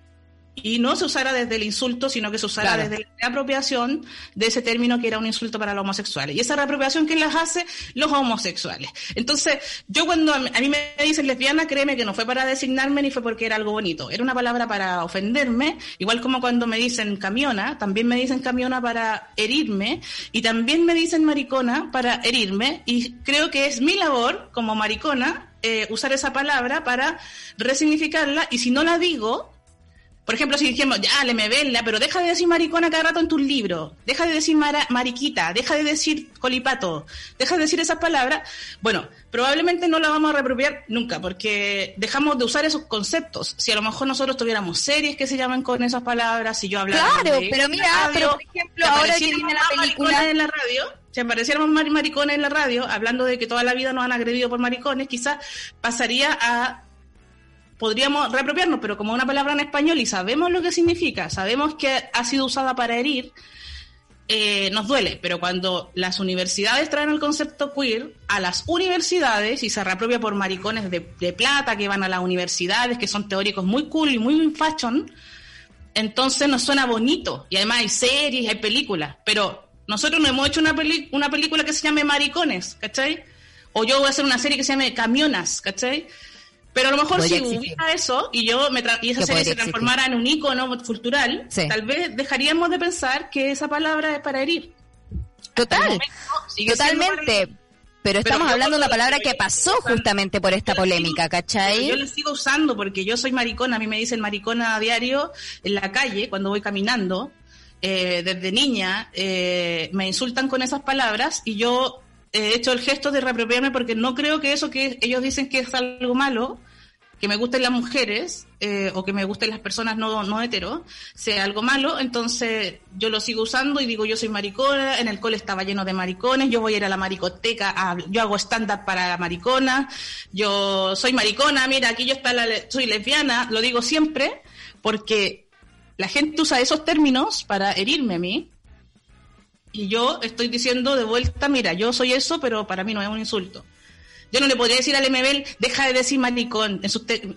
y no se usara desde el insulto, sino que se usara Claro. desde la reapropiación de ese término que era un insulto para los homosexuales. Y esa reapropiación, ¿quién las hace? Los homosexuales. Entonces, yo cuando a mí, a mí me dicen lesbiana, créeme que no fue para designarme ni fue porque era algo bonito. Era una palabra para ofenderme, igual como cuando me dicen camiona, también me dicen camiona para herirme, y también me dicen maricona para herirme, y creo que es mi labor como maricona eh, usar esa palabra para resignificarla, y si no la digo, por ejemplo, si dijimos, ya, le me vela, pero deja de decir maricona cada rato en tus libros, deja de decir mara- mariquita, deja de decir colipato, deja de decir esas palabras, bueno, probablemente no la vamos a reapropiar nunca, porque dejamos de usar esos conceptos. Si a lo mejor nosotros tuviéramos series que se llaman con esas palabras, si yo hablara Claro, de pero mira, pero por ejemplo, si ahora que apareciéramos viene la película- en la radio, si apareciéramos maricones en la radio, hablando de que toda la vida nos han agredido por maricones, quizás pasaría a podríamos reapropiarnos, pero como una palabra en español y sabemos lo que significa, sabemos que ha sido usada para herir, eh, nos duele. Pero cuando las universidades traen el concepto queer a las universidades y se reapropia por maricones de, plata que van a las universidades, que son teóricos muy cool y muy fashion, entonces nos suena bonito. Y además hay series, hay películas, pero nosotros no hemos hecho una, peli- una película que se llame Maricones, ¿cachai? O yo voy a hacer una serie que se llame Camionas, ¿cachai? Pero a lo mejor si existir. hubiera eso y yo me tra- y esa serie se transformara en un icono cultural, Sí. tal vez dejaríamos de pensar que esa palabra es para herir. Total, momento totalmente. Pero estamos hablando de una palabra que pasó justamente por esta polémica, ¿cachai? Yo la sigo usando porque yo soy maricona, a mí me dicen maricona a diario en la calle cuando voy caminando. Eh, desde niña eh, me insultan con esas palabras y yo he hecho el gesto de reapropiarme porque no creo que eso que ellos dicen que es algo malo que me gusten las mujeres eh, o que me gusten las personas no, no hetero sea algo malo, entonces yo lo sigo usando y digo yo soy maricona, en el cole estaba lleno de maricones, yo voy a ir a la maricoteca, yo hago stand-up para maricona, yo soy maricona, mira, aquí yo está la, soy lesbiana, lo digo siempre, porque la gente usa esos términos para herirme a mí, y yo estoy diciendo de vuelta, mira, yo soy eso, pero para mí no es un insulto. Yo no le podría decir al MBL, deja de decir maricón.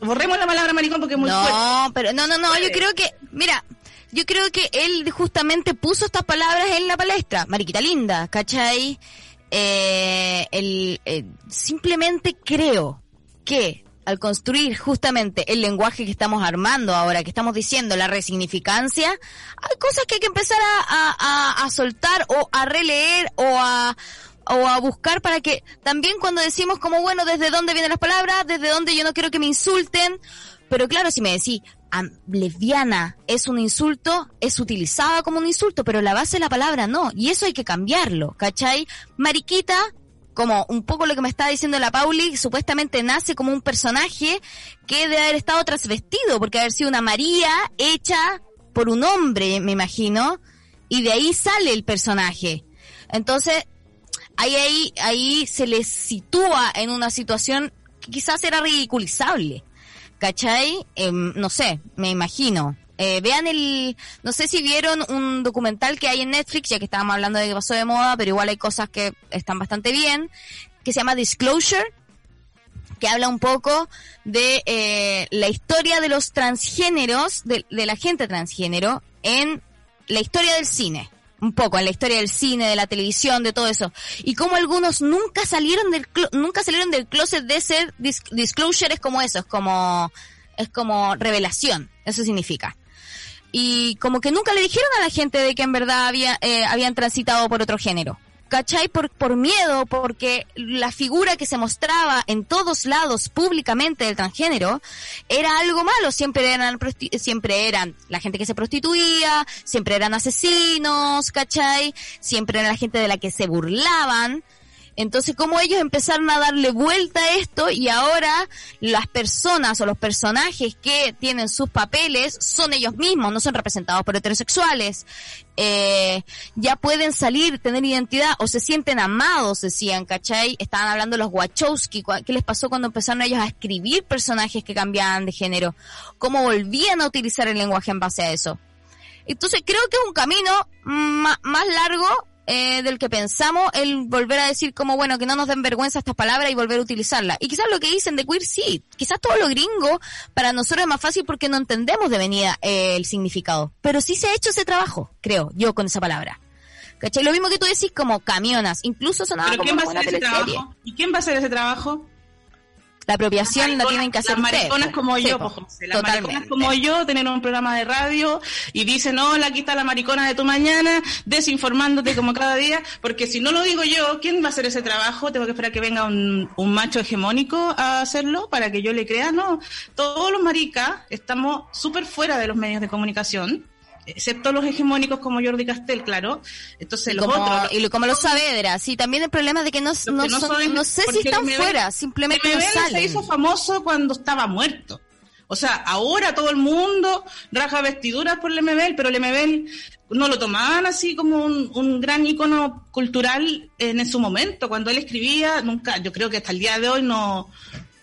borremos la palabra maricón porque es muy fuerte. No, pero no, no, no, yo creo que, mira, yo creo que él justamente puso estas palabras en la palestra. Mariquita linda, ¿cachai? Eh, el, eh, simplemente creo que al construir justamente el lenguaje que estamos armando ahora, que estamos diciendo la resignificancia, hay cosas que hay que empezar a, a soltar o a releer o a, o a buscar para que también cuando decimos como bueno desde dónde vienen las palabras, desde dónde yo no quiero que me insulten, pero claro, si me decís lesbiana es un insulto, es utilizada como un insulto, pero la base de la palabra no, y eso hay que cambiarlo, ¿cachai? Mariquita, como un poco lo que me está diciendo la Pauli, supuestamente nace como un personaje que debe haber estado trasvestido, porque haber sido una María hecha por un hombre, me imagino, y de ahí sale el personaje. Entonces, ahí, ahí, ahí se les sitúa en una situación que quizás era ridiculizable. ¿Cachai? Em, no sé, me imagino. Eh, vean el, no sé si vieron un documental que hay en Netflix, ya que estábamos hablando de que pasó de moda, pero igual hay cosas que están bastante bien, que se llama Disclosure, que habla un poco de eh, la historia de los transgéneros, de, de la gente transgénero en la historia del cine un poco en la historia del cine, de la televisión, de todo eso. Y como algunos nunca salieron del nunca salieron del closet de ser disclosure es como eso, es como es como revelación, eso significa. Y como que nunca le dijeron a la gente de que en verdad había, eh, habían transitado por otro género. ¿cachai? Por, por miedo, porque la figura que se mostraba en todos lados públicamente del transgénero era algo malo. Siempre eran, siempre eran la gente que se prostituía, siempre eran asesinos, ¿cachai? Siempre era la gente de la que se burlaban. Entonces, como ellos empezaron a darle vuelta a esto y ahora las personas o los personajes que tienen sus papeles son ellos mismos, no son representados por heterosexuales, eh, ya pueden salir, tener identidad o se sienten amados, decían, ¿cachai? Estaban hablando los Wachowski, ¿qué les pasó cuando empezaron ellos a escribir personajes que cambiaban de género? ¿Cómo volvían a utilizar el lenguaje en base a eso? Entonces creo que es un camino más largo eh, del que pensamos el volver a decir como, bueno, que no nos den vergüenza estas palabras y volver a utilizarlas. Y quizás lo que dicen de queer sí, quizás todo lo gringo para nosotros es más fácil porque no entendemos de venida eh, el significado. Pero sí se ha hecho ese trabajo, creo, yo con esa palabra. ¿Cachai? Lo mismo que tú decís como camionas, incluso sonaba como ¿quién va a hacer ese trabajo? ¿Y quién va a hacer ese trabajo? La apropiación la tienen que hacer Las mariconas como yo, Las mariconas como yo tienen un programa de radio y dicen, hola, aquí está la maricona de tu mañana, desinformándote como cada día, porque si no lo digo yo, ¿quién va a hacer ese trabajo? Tengo que esperar que venga un, un macho hegemónico a hacerlo para que yo le crea. No, todos los maricas estamos súper fuera de los medios de comunicación excepto los hegemónicos como Jordi Castel, claro. Entonces los otros. Y como los Saavedra, sí, también el problema de que no, no, son, no sé si están fuera, simplemente no salen. se hizo famoso cuando estaba muerto. O sea, ahora todo el mundo raja vestiduras por el MBL, pero el MBL no lo tomaban así como un, un gran icono cultural en, en su momento. Cuando él escribía, nunca, yo creo que hasta el día de hoy no,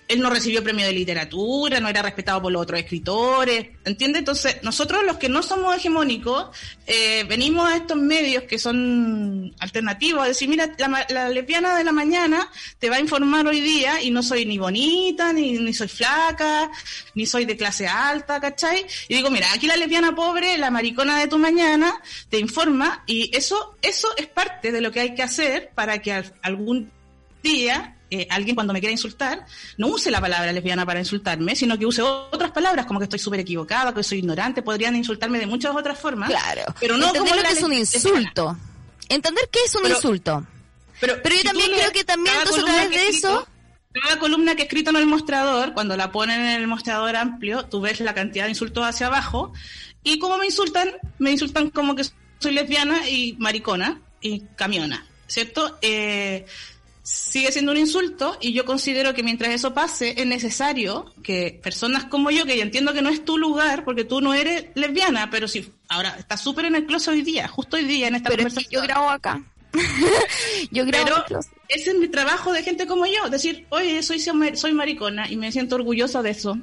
él no recibió premio de literatura, no era respetado por los otros escritores, ¿entiendes? Entonces, nosotros los que no somos hegemónicos, eh, venimos a estos medios que son alternativos a decir, mira, la, lesbiana de la mañana te va a informar hoy día y no soy ni bonita, ni, ni soy flaca, ni soy de clase alta, ¿cachai? Y digo, mira, aquí la lesbiana pobre, la maricona de tu mañana, te informa y eso, eso es parte de lo que hay que hacer para que algún día eh, alguien cuando me quiera insultar, no use la palabra lesbiana para insultarme, sino que use otras palabras, como que estoy súper equivocada, que soy ignorante, podrían insultarme de muchas otras formas. Claro. Pero no Entender lo que es un insulto. Entender qué es un insulto. Pero, yo también creo que también entonces a través de eso... Cada columna que he escrito en el mostrador, cuando la ponen en el mostrador amplio, tú ves la cantidad de insultos hacia abajo, y como me insultan, me insultan como que soy lesbiana y maricona y camiona, ¿cierto? Eh, sigue siendo un insulto y yo considero que mientras eso pase es necesario que personas como yo, que yo entiendo que no es tu lugar porque tú no eres lesbiana, pero si ahora está súper en el closet hoy día, justo hoy día en esta pero conversación. yo grabo acá. yo grabo pero ese es mi trabajo de gente como yo, decir, oye, soy, soy maricona y me siento orgullosa de eso.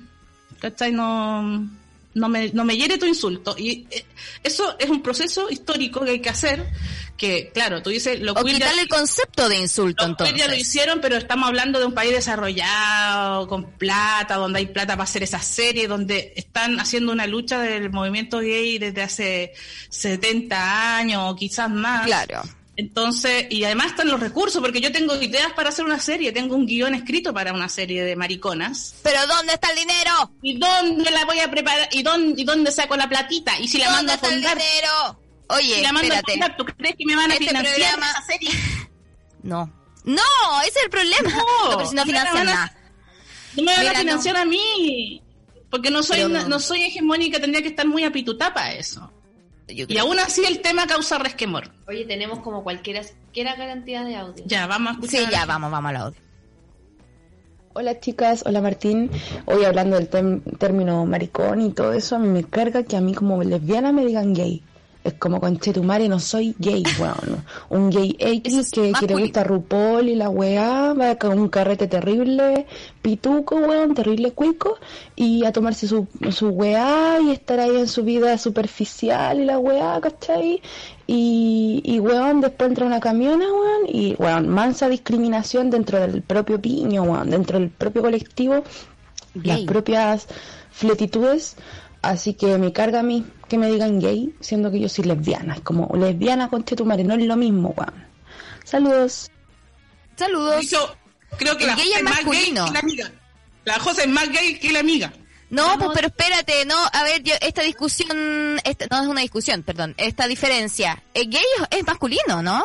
¿Cachai? No no me, no me hiere tu insulto. Y eh, eso es un proceso histórico que hay que hacer, que claro, tú dices... Lo o quitarle el concepto de insulto, entonces. ya lo hicieron, pero estamos hablando de un país desarrollado, con plata, donde hay plata para hacer esa serie, donde están haciendo una lucha del movimiento gay desde hace 70 años o quizás más. Claro entonces, y además están los recursos, porque yo tengo ideas para hacer una serie, tengo un guion escrito para una serie de mariconas. ¿Pero dónde está el dinero? ¿Y dónde la voy a preparar? ¿Y dónde, y dónde saco la platita? ¿Y si la mando a fundar? ¿Dónde está el dinero? Oye, si la mando espérate. a fundar, ¿tú crees que me van a este financiar programa... esa serie? No. No, ese es el problema. No, no pero si no, financian nada. No me van a financiar a mí. Porque no soy, no. no soy hegemónica, tendría que estar muy apitutapa eso y aún así el tema causa resquemor. Oye, tenemos como cualquiera cantidad de audio. Ya, vamos a escuchar. Sí, ya, vamos, vamos al audio. Hola chicas, hola Martín. Hoy hablando del término maricón y todo eso, a mí me carga que a mí como lesbiana me digan gay. Es como con Chetumare no soy gay, weón. Un gay X que, que le gusta RuPaul y la weá, va con un carrete terrible, pituco, weón, terrible cuico, y a tomarse su, su weá y estar ahí en su vida superficial y la weá, ¿cachai? Y, y weón, después entra una camiona, weón, y weón, mansa discriminación dentro del propio piño, weón, dentro del propio colectivo, las propias fletitudes Así que me carga a mí que me digan gay, siendo que yo soy lesbiana. Es como lesbiana con madre, no es lo mismo, weón. Saludos. Saludos. creo que la gay es más gay que la amiga. La José es más gay que la amiga. No, pues pero espérate, no, a ver, yo, esta discusión, esta, no es una discusión, perdón, esta diferencia, ¿el gay es masculino, no?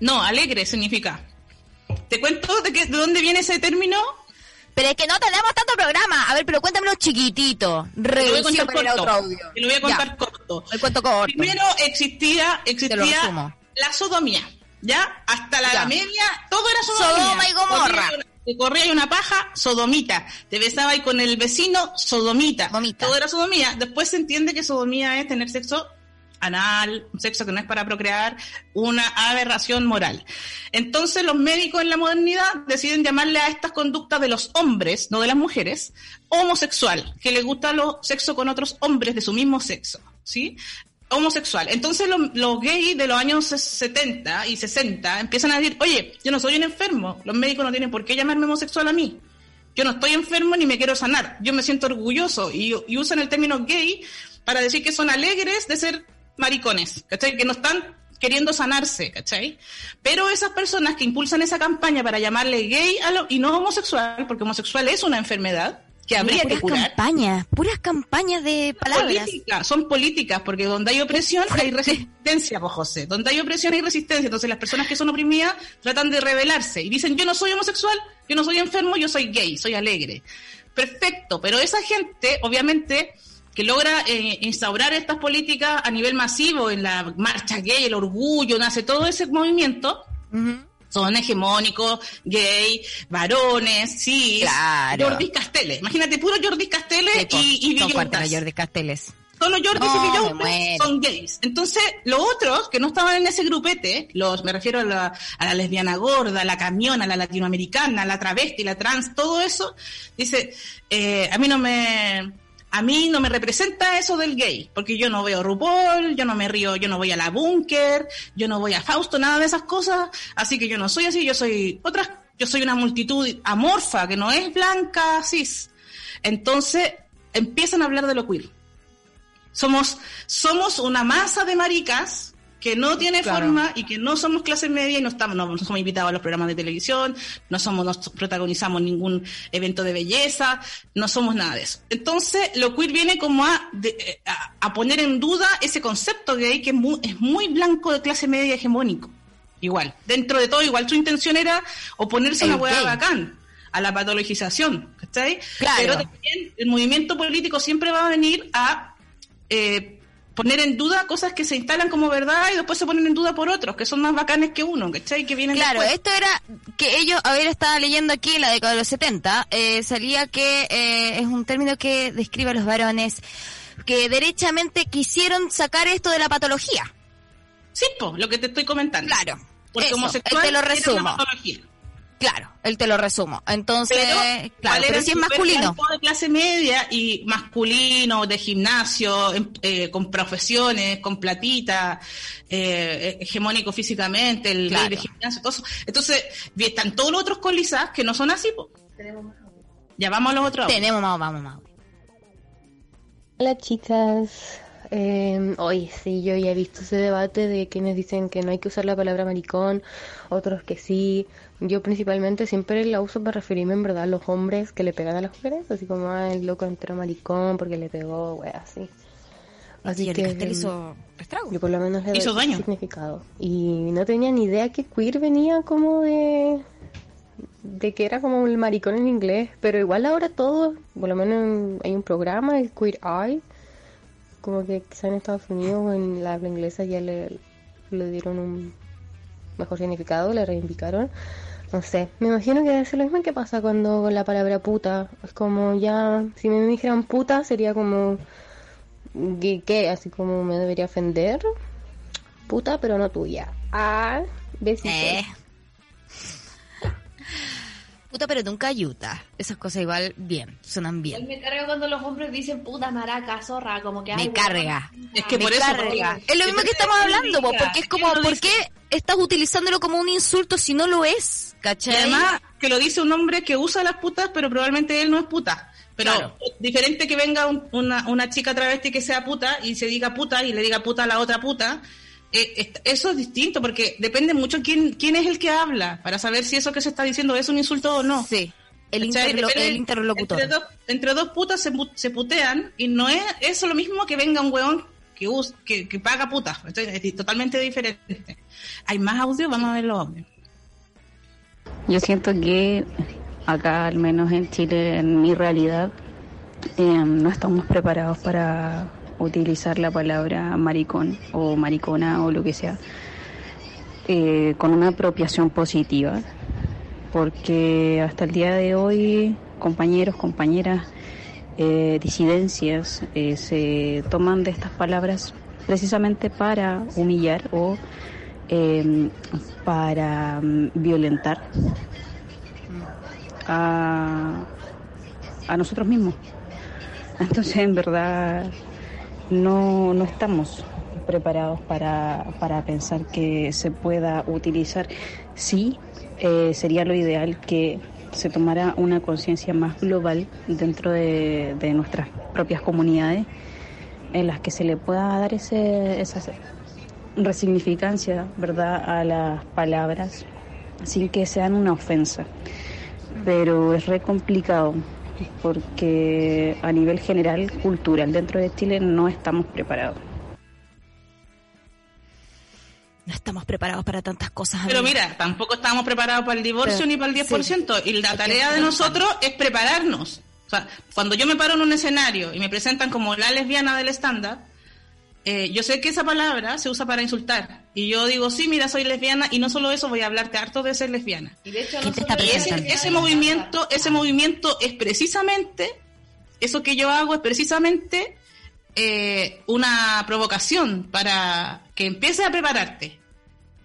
No, alegre significa. ¿Te cuento de, qué, de dónde viene ese término? Pero es que no tenemos tanto programa. A ver, pero cuéntamelo chiquitito. Te lo voy a contar corto. Te lo voy a contar corto. El cuento corto. Primero existía, existía la sodomía. ¿Ya? Hasta la media, todo era sodomía. Sodoma y Gomorra. Te corría y una paja, sodomita. Te besaba ahí con el vecino, sodomita. Todo era sodomía. Después se entiende que sodomía es tener sexo anal, sexo que no es para procrear, una aberración moral. Entonces los médicos en la modernidad deciden llamarle a estas conductas de los hombres, no de las mujeres, homosexual, que les gusta los sexo con otros hombres de su mismo sexo, ¿sí? homosexual. Entonces los, gays de los años 70 y 60 empiezan a decir, oye, yo no soy un enfermo, los médicos no tienen por qué llamarme homosexual a mí. Yo no estoy enfermo ni me quiero sanar. Yo me siento orgulloso y usan el término gay para decir que son alegres de ser maricones, ¿cachai? Que no están queriendo sanarse, ¿cachai? Pero esas personas que impulsan esa campaña para llamarle gay a lo, y no homosexual, porque homosexual es una enfermedad, que habría que curar. campañas, puras campañas de palabras. son políticas, porque donde hay opresión hay resistencia, pues José. Donde hay opresión hay resistencia. Entonces las personas que son oprimidas tratan de rebelarse y dicen, yo no soy homosexual, yo no soy enfermo, yo soy gay, soy alegre. Perfecto, pero esa gente, obviamente, que logra eh, instaurar estas políticas a nivel masivo en la marcha gay, el orgullo, nace todo ese movimiento. Son hegemónicos, gay, varones, sí. Claro. Jordi Casteles. Imagínate, puro Jordi Casteles y, y Son Jordi Casteles. Solo Jordi y son gays. Entonces, los otros que no estaban en ese grupete, los, me refiero a la, a la lesbiana gorda, a la camiona, a la latinoamericana, a la travesti, la trans, todo eso, dice, eh, a mí no me, a mí no me representa eso del gay, porque yo no veo RuPaul, yo no me río, yo no voy a la búnker, yo no voy a Fausto, nada de esas cosas, así que yo no soy así, yo soy otra, yo soy una multitud amorfa que no es blanca, cis. Entonces empiezan a hablar de lo queer. Somos, somos una masa de maricas que no tiene forma y que no somos clase media y no estamos, no, somos invitados a los programas de televisión, no somos, no protagonizamos ningún evento de belleza, no somos nada de eso. Entonces, lo queer viene como a, a, poner en duda ese concepto de ahí que es muy, es muy blanco de clase media hegemónico. Igual, dentro de todo, igual su intención era oponerse a una hueá bacán, a la patologización, ¿cachai? Pero también el movimiento político siempre va a venir a eh, poner en duda cosas que se instalan como verdad y después se ponen en duda por otros, que son más bacanes que uno, ¿cachai? Que vienen Claro, esto era que ellos, a ver, estaba leyendo aquí en la década de los 70, eh, salía que eh, es un término que describe a los varones que derechamente quisieron sacar esto de la patología. Sí, pues, lo que te estoy comentando. Claro. Porque eso, homosexual te lo era una resumo. patología. Claro, él te lo resumo. Entonces, Pero, claro, ¿cuál pero si es masculino. de clase media y masculino, de gimnasio, em- eh, con profesiones, con platita, eh, hegemónico físicamente, el Claro. gay de gimnasio, todo eso. Entonces, están todos los otros colizados que no son así, po. Ya vamos a los otros. Tenemos, vamos, vamos, vamos. Hola chicas, eh, hoy sí, yo ya he visto ese debate de quienes dicen que no hay que usar la palabra maricón, otros que sí. Yo principalmente siempre la uso para referirme en verdad a los hombres que le pegan a las mujeres, así como ah, el loco entero maricón porque le pegó, wea, así. Así Y que em, hizo estrago. yo por lo menos le doy Hizo daño. significado. Y no tenía ni idea que queer venía como de de que era como el maricón en inglés, pero igual ahora todo, por lo menos en- hay un programa, el Queer Eye, como que quizá en Estados Unidos o en la habla inglesa ya le, le dieron un mejor significado, le reivindicaron. No sé, me imagino que debe ser lo mismo que pasa cuando con la palabra puta. Es como ya, si me dijeran puta sería como, ¿qué? Así como me debería ofender. Puta, pero no tuya. Ah, besitos. Eh. Puta, pero nunca ayuda. Esas cosas igual bien, suenan Él bien. me carga cuando los hombres dicen puta maraca, zorra, como que Me carga. Es que Me por eso. carga. Es lo mismo que estamos hablando, diga, porque es como, ¿por qué estás utilizándolo como un insulto si no lo es? Y ¿Cachai? además, que lo dice un hombre que usa las putas, pero probablemente él no es puta. Pero Claro. diferente que venga un- una, una chica travesti que sea puta y se diga puta y le diga puta a la otra puta. Eh, eso es distinto porque depende mucho quién, quién es el que habla para saber si eso que se está diciendo es un insulto o no. Sí, el, interlocutor. Entre dos, entre dos putas se, pu- se putean y no es eso lo mismo que venga un weón que, us- que, que paga putas. ¿cachai? Es totalmente diferente. Hay más audio, vamos a ver los audios. Yo siento que acá, al menos en Chile, en mi realidad, eh, no estamos preparados para utilizar la palabra maricón o maricona o lo que sea eh, con una apropiación positiva, porque hasta el día de hoy, compañeros, compañeras, eh, disidencias eh, se toman de estas palabras precisamente para humillar o eh, para mm, violentar a, a nosotros mismos. Entonces, en verdad, no, no estamos preparados para, para pensar que se pueda utilizar. Sí, eh, sería lo ideal que se tomara una conciencia más global dentro de, de nuestras propias comunidades en las que se le pueda dar ese, esa resignificancia, ¿verdad?, a las palabras sin que sean una ofensa. Pero es re complicado porque a nivel general, cultural, dentro de Chile no estamos preparados. No estamos preparados para tantas cosas. Pero amiga. mira, tampoco estábamos preparados para el divorcio Pero, ni para el 10%. Y la tarea de nosotros es prepararnos. O sea, cuando yo me paro en un escenario y me presentan como la lesbiana del estándar, eh, yo sé que esa palabra se usa para insultar. Y yo digo, sí, mira, soy lesbiana y no solo eso, voy a hablarte harto de ser lesbiana. Y de hecho, ¿Quién no te solo está Y eso, ese, movimiento, ese movimiento es precisamente, eso que yo hago es precisamente eh, una provocación para que empieces a prepararte.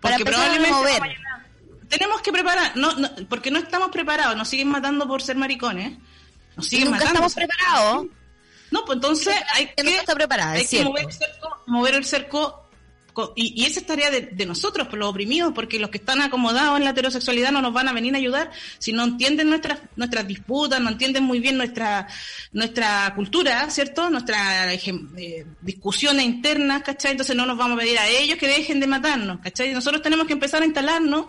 Para Porque probablemente mover. mañana- tenemos que preparar, no, no, porque no estamos preparados, nos siguen matando por ser maricones, nos siguen Nunca matando. estamos preparados. No, pues entonces hay que no está preparada, hay que mover el cerco, mover el cerco co- y, y esa es tarea de, de nosotros, por los oprimidos, porque los que están acomodados en la heterosexualidad no nos van a venir a ayudar si no entienden nuestras nuestras disputas, no entienden muy bien nuestra nuestra cultura, ¿cierto? Nuestras eh, discusiones internas, ¿cachai? Entonces no nos vamos a pedir a ellos que dejen de matarnos, ¿cachai? Nosotros tenemos que empezar a instalarnos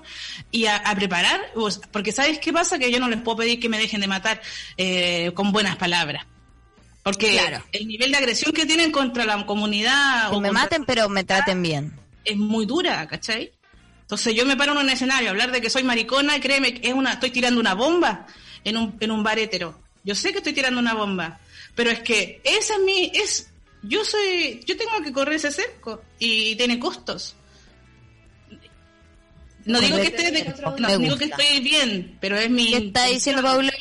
y a, a preparar, porque ¿sabes qué pasa? Que yo no les puedo pedir que me dejen de matar eh, con buenas palabras. Porque Claro. el nivel de agresión que tienen contra la comunidad Que o me maten, pero me traten bien. es muy dura, ¿cachai? Entonces yo me paro en un escenario a hablar de que soy maricona y créeme que es una, estoy tirando una bomba en un, en un bar hétero. Yo sé que estoy tirando una bomba, pero es que esa es mi, es, yo soy, yo tengo que correr ese cerco y tiene costos. No digo que esté, no, digo que estoy bien, pero es mi. ¿Qué está diciendo Paula?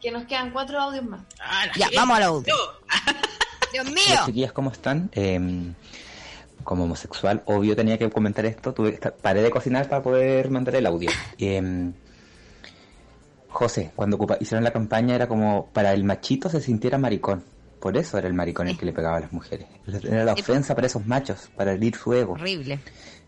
Que nos quedan cuatro audios más. Ah, ya, vamos al audio. Dios mío. Hola, chiquillas, ¿cómo están? Eh, como homosexual, obvio tenía que comentar esto. Tuve, paré de cocinar para poder mandar el audio. Eh, José, cuando hicieron la campaña era como para el machito se sintiera maricón. Por eso era el maricón el que le pegaba a las mujeres. Era la ofensa para esos machos, para herir su ego. Horrible.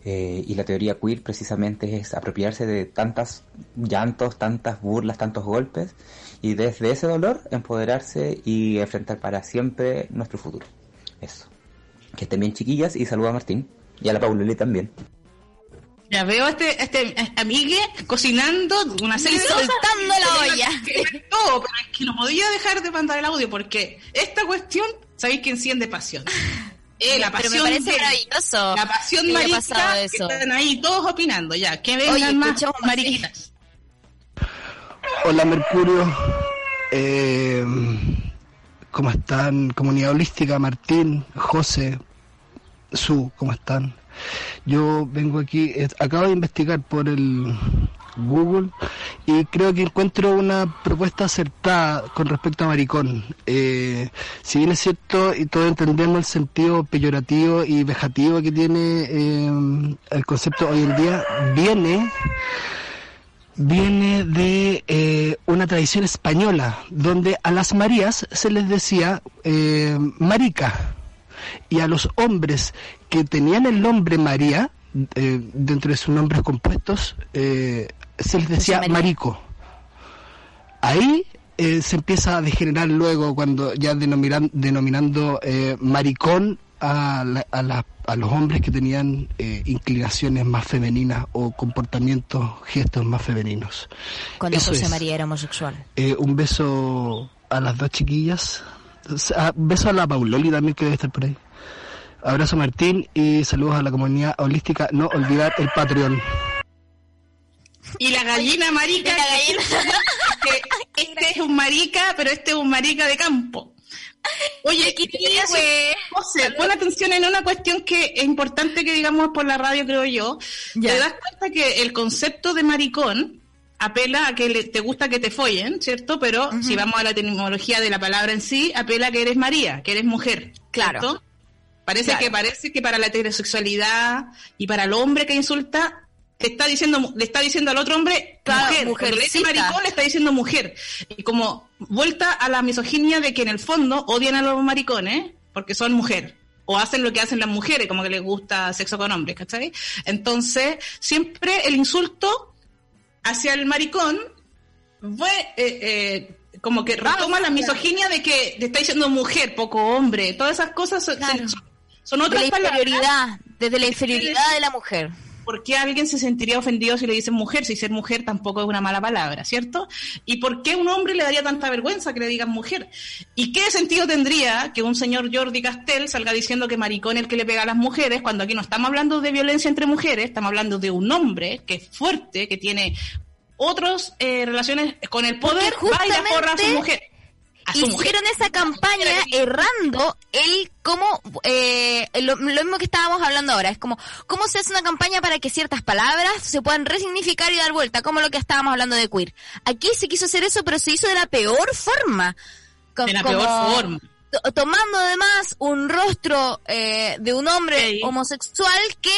Eh, y la teoría queer precisamente es apropiarse de tantas llantos, tantas burlas, tantos golpes y desde ese dolor empoderarse y enfrentar para siempre nuestro futuro. Eso. Que estén bien chiquillas y saluda a Martín y a la Paululi también. Ya veo a este, este amigue cocinando una serie de soltando la olla. todo, pero es que no podía dejar de mandar el audio porque esta cuestión, sabéis que enciende pasión. Eh, la pasión pero me parece maravilloso. La pasión marica que están ahí todos opinando ya. Que vengan más mariquitas. Hola Mercurio. Eh, ¿Cómo están? Comunidad Holística, Martín, José, Su, ¿cómo están? Yo vengo aquí, acabo de investigar por el Google y creo que encuentro una propuesta acertada con respecto a maricón. Eh, si bien es cierto y todos entendemos el sentido peyorativo y vejativo que tiene eh, el concepto hoy en día, viene viene de eh, una tradición española donde a las Marías se les decía marica y a los hombres que tenían el nombre María, eh, dentro de sus nombres compuestos, eh, se les decía marico. Ahí eh, se empieza a degenerar luego cuando ya denominan, denominando maricón a, a, los hombres que tenían inclinaciones más femeninas o comportamientos, gestos más femeninos. Cuando José María era homosexual. un beso a las dos chiquillas. Un beso a la Pauloli también que debe estar por ahí. Abrazo Martín y saludos a la comunidad holística. No olvidar el Patreon. Y la gallina marica. este es un marica, pero este es un marica de campo. Oye, José, pon atención en una cuestión que es importante que digamos por la radio, creo yo. Te das cuenta que el concepto de maricón apela a que te gusta que te follen, ¿cierto? Pero si vamos a la etimología de la palabra en sí, apela a que eres María, que eres mujer. Claro. Parece que parece que para la heterosexualidad y para el hombre que insulta le está diciendo le está diciendo al otro hombre mujer, mujer le maricón le está diciendo mujer y como vuelta a la misoginia de que en el fondo odian a los maricones porque son mujer o hacen lo que hacen las mujeres como que les gusta sexo con hombres ¿cachai? entonces siempre el insulto hacia el maricón fue eh, eh, como que retoma la misoginia de que le está diciendo mujer, poco hombre, todas esas cosas son, son otras desde la inferioridad, desde la inferioridad de la mujer. ¿Por qué alguien se sentiría ofendido si le dicen mujer? Si ser mujer tampoco es una mala palabra, ¿cierto? ¿Y por qué un hombre le daría tanta vergüenza que le digan mujer? ¿Y qué sentido tendría que un señor Jordi Castell salga diciendo que maricón es el que le pega a las mujeres cuando aquí no estamos hablando de violencia entre mujeres, estamos hablando de un hombre que es fuerte, que tiene otras eh, relaciones con el poder, va y la porra a su mujer hicieron esa campaña errando el cómo, eh, lo, mismo que estábamos hablando ahora, es como, cómo se hace una campaña para que ciertas palabras se puedan resignificar y dar vuelta, como lo que estábamos hablando de queer. Aquí se quiso hacer eso, pero se hizo de la peor forma. de la peor forma tomando además un rostro eh, de un hombre homosexual que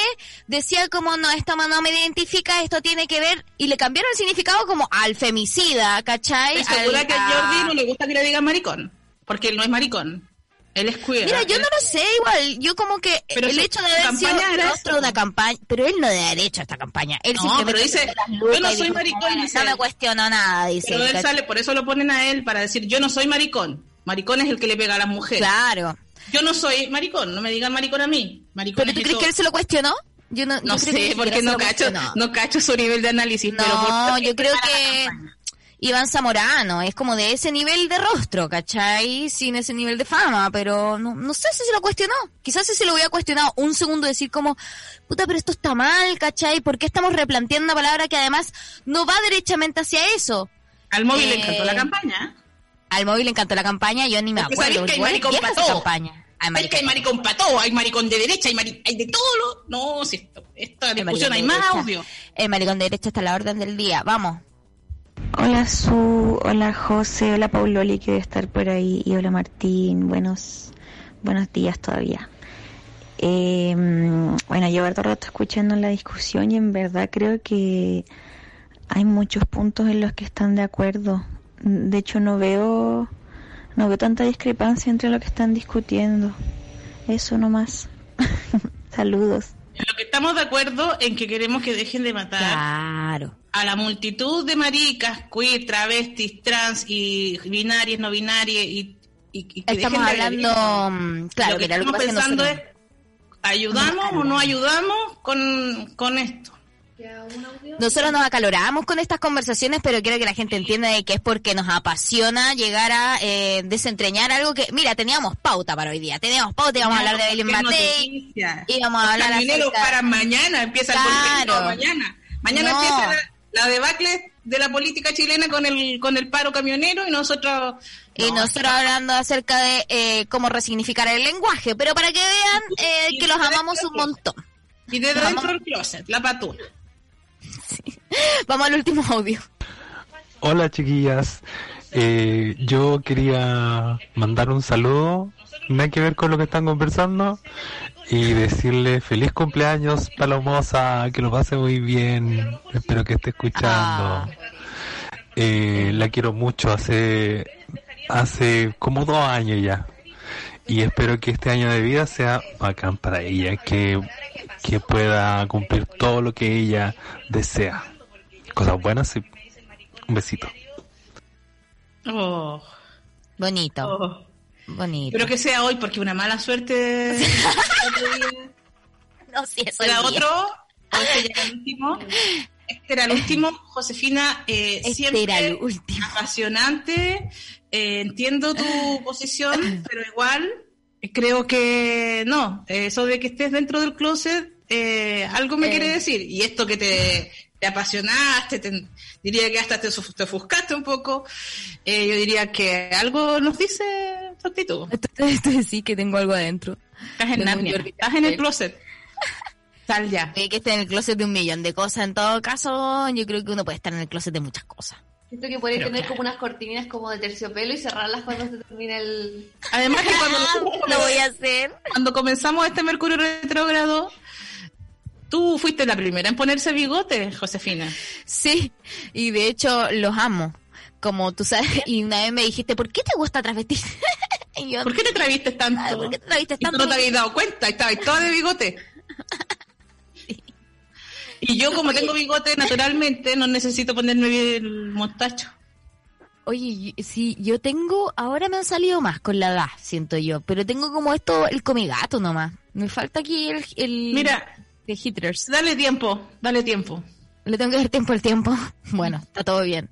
decía como no, esto no me identifica, esto tiene que ver, y le cambiaron el significado como al femicida, ¿cachai? segura que a Jordi no le gusta que le digan maricón? Porque él no es maricón. Él es queer. Mira, yo no lo sé, igual, yo como que pero el hecho de haber sido rostro de una campaña, pero él no debe haber hecho esta campaña. Él no, pero dice, yo no soy maricón, dice. No me cuestiono nada, dice. Pero él sale, por eso lo ponen a él, para decir, yo no soy maricón. Maricón es el que le pega a las mujeres. Claro. Yo no soy maricón, no me digan maricón a mí. Maricón ¿Pero tú crees que él se lo cuestionó? Yo no, no sé, porque no cacho, no cacho su nivel de análisis. No, yo creo que Iván Zamorano es como de ese nivel de rostro, ¿cachai? Sin ese nivel de fama, pero no, no sé si se lo cuestionó. Quizás si se lo hubiera cuestionado un segundo decir como, puta, pero esto está mal, ¿cachai? ¿Por qué estamos replanteando una palabra que además no va derechamente hacia eso? Al móvil le encantó la eh, campaña Al móvil le encantó la campaña, yo ni me Porque acuerdo. sabéis que hay maricón para todo. campaña. Hay Es que hay maricón para todo, hay maricón de derecha, hay, mari- hay de todo lo... No, si esto, esta discusión maricón hay más derecha. audio. El maricón de derecha está a la orden del día. Vamos. Hola Su, hola José, hola Pauloli que debe estar por ahí y hola Martín, buenos, buenos días todavía. Eh, bueno, llevo harto rato escuchando la discusión y en verdad creo que hay muchos puntos en los que están de acuerdo. De hecho no veo, no veo tanta discrepancia entre lo que están discutiendo. Eso nomás. Saludos. Lo que estamos de acuerdo en que queremos que dejen de matar Claro. a la multitud de maricas, queer, travestis, trans y binarias, no binarias y, y- y que Estamos dejen de hablando, mm, claro, lo que estamos que pensando nosotros- es, ¿ayudamos o no ayudamos con, con esto? Nosotros nos acaloramos con estas conversaciones, pero quiero que la gente entienda de que es porque nos apasiona llegar a eh, desentrañar algo que, mira, teníamos pauta para hoy día, teníamos pauta, íbamos a hablar de Belén Matei, íbamos a hablar camioneros acerca- para mañana, empieza el Claro. golpe mañana. Mañana No. empieza la, la debacle de la política chilena con el con el paro camionero y nosotros y no, nosotros hablando acerca de eh, cómo resignificar el lenguaje, pero para que vean eh, que los amamos un montón. y Vamos. dentro del closet, la Vamos al último audio. Hola chiquillas, Eh, yo quería mandar un saludo, nada que ver con lo que están conversando, y decirle feliz cumpleaños Palomosa, que lo pase muy bien, espero que esté escuchando. Eh, la quiero mucho, hace, hace como dos años ya, y espero que este año de vida sea bacán para ella, que, que pueda cumplir todo lo que ella desea. Cosas buenas y un besito. Oh, Bonito, oh. bonito. Pero que sea hoy, porque una mala suerte. no, si eso Era otro, este era el último. Este era el último. Josefina, eh, Este siempre era el último. apasionante. Eh, entiendo tu posición, pero igual eh, creo que no. Eh, Eso de que estés dentro del closet, eh, algo me Eh. quiere decir. Y esto que te, te apasionaste, te- diría que hasta te, te ofuscaste un poco. eh, yo diría que algo nos dice tu actitud. Tú decís que tengo algo adentro. Estás en Narnia, estás en el closet. Sal ya. Que esté en el closet de un millón de cosas. En todo caso, yo creo que uno puede estar en el closet de muchas cosas. Siento que podéis tener claro. como unas cortinas como de terciopelo y cerrarlas cuando se termine el... Además que cuando Lo voy a hacer. cuando comenzamos este Mercurio retrógrado, tú fuiste la primera en ponerse bigote, Josefina. Sí, y de hecho los amo. Como tú sabes, y una vez me dijiste, ¿por qué te gusta travestirse? y yo, ¿Por qué te traviste tanto? ¿por qué te traviste Y tú tanto? no te habías dado cuenta, estabas toda de bigote. Y yo como tengo bigote naturalmente, no necesito ponerme el mostacho. Oye, sí, yo tengo, ahora me han salido más con la edad, siento yo, pero tengo como esto, el comigato nomás. Me falta aquí el, el Mira, de hitters. dale tiempo, dale tiempo. Le tengo que dar tiempo al tiempo. Bueno, está todo bien.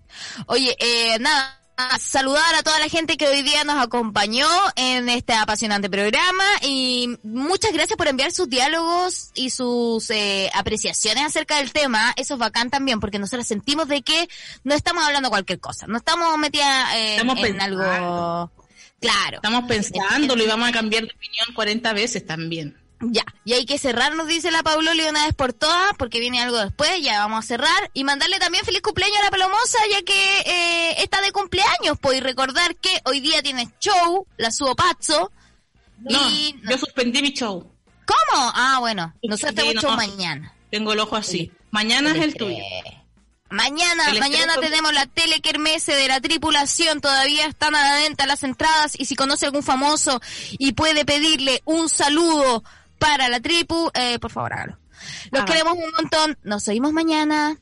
Oye, eh, nada, saludar a toda la gente que hoy día nos acompañó en este apasionante programa y muchas gracias por enviar sus diálogos y sus eh, apreciaciones acerca del tema. Eso es bacán también porque nosotros sentimos de que no estamos hablando cualquier cosa, no estamos metidas en, Estamos en pensando. algo... Claro. Estamos pensándolo y vamos a cambiar de opinión 40 veces también. Ya, y hay que cerrar, nos dice la Pauloli una vez por todas, porque viene algo después, ya vamos a cerrar. Y mandarle también feliz cumpleaños a la Palomosa, ya que eh, está de cumpleaños, pues, y recordar que hoy día tiene show, la subo Pazzo. No, y... yo suspendí mi show. ¿Cómo? Ah, bueno, nosotros tenemos no. show mañana. Tengo el ojo así. Mañana es el tuyo. Mañana, El mañana tenemos la telekermese de la tripulación, todavía están a la venta las entradas y si conoce algún famoso y puede pedirle un saludo para la tripu, eh, por favor hágalo. Los queremos un montón, nos oímos mañana.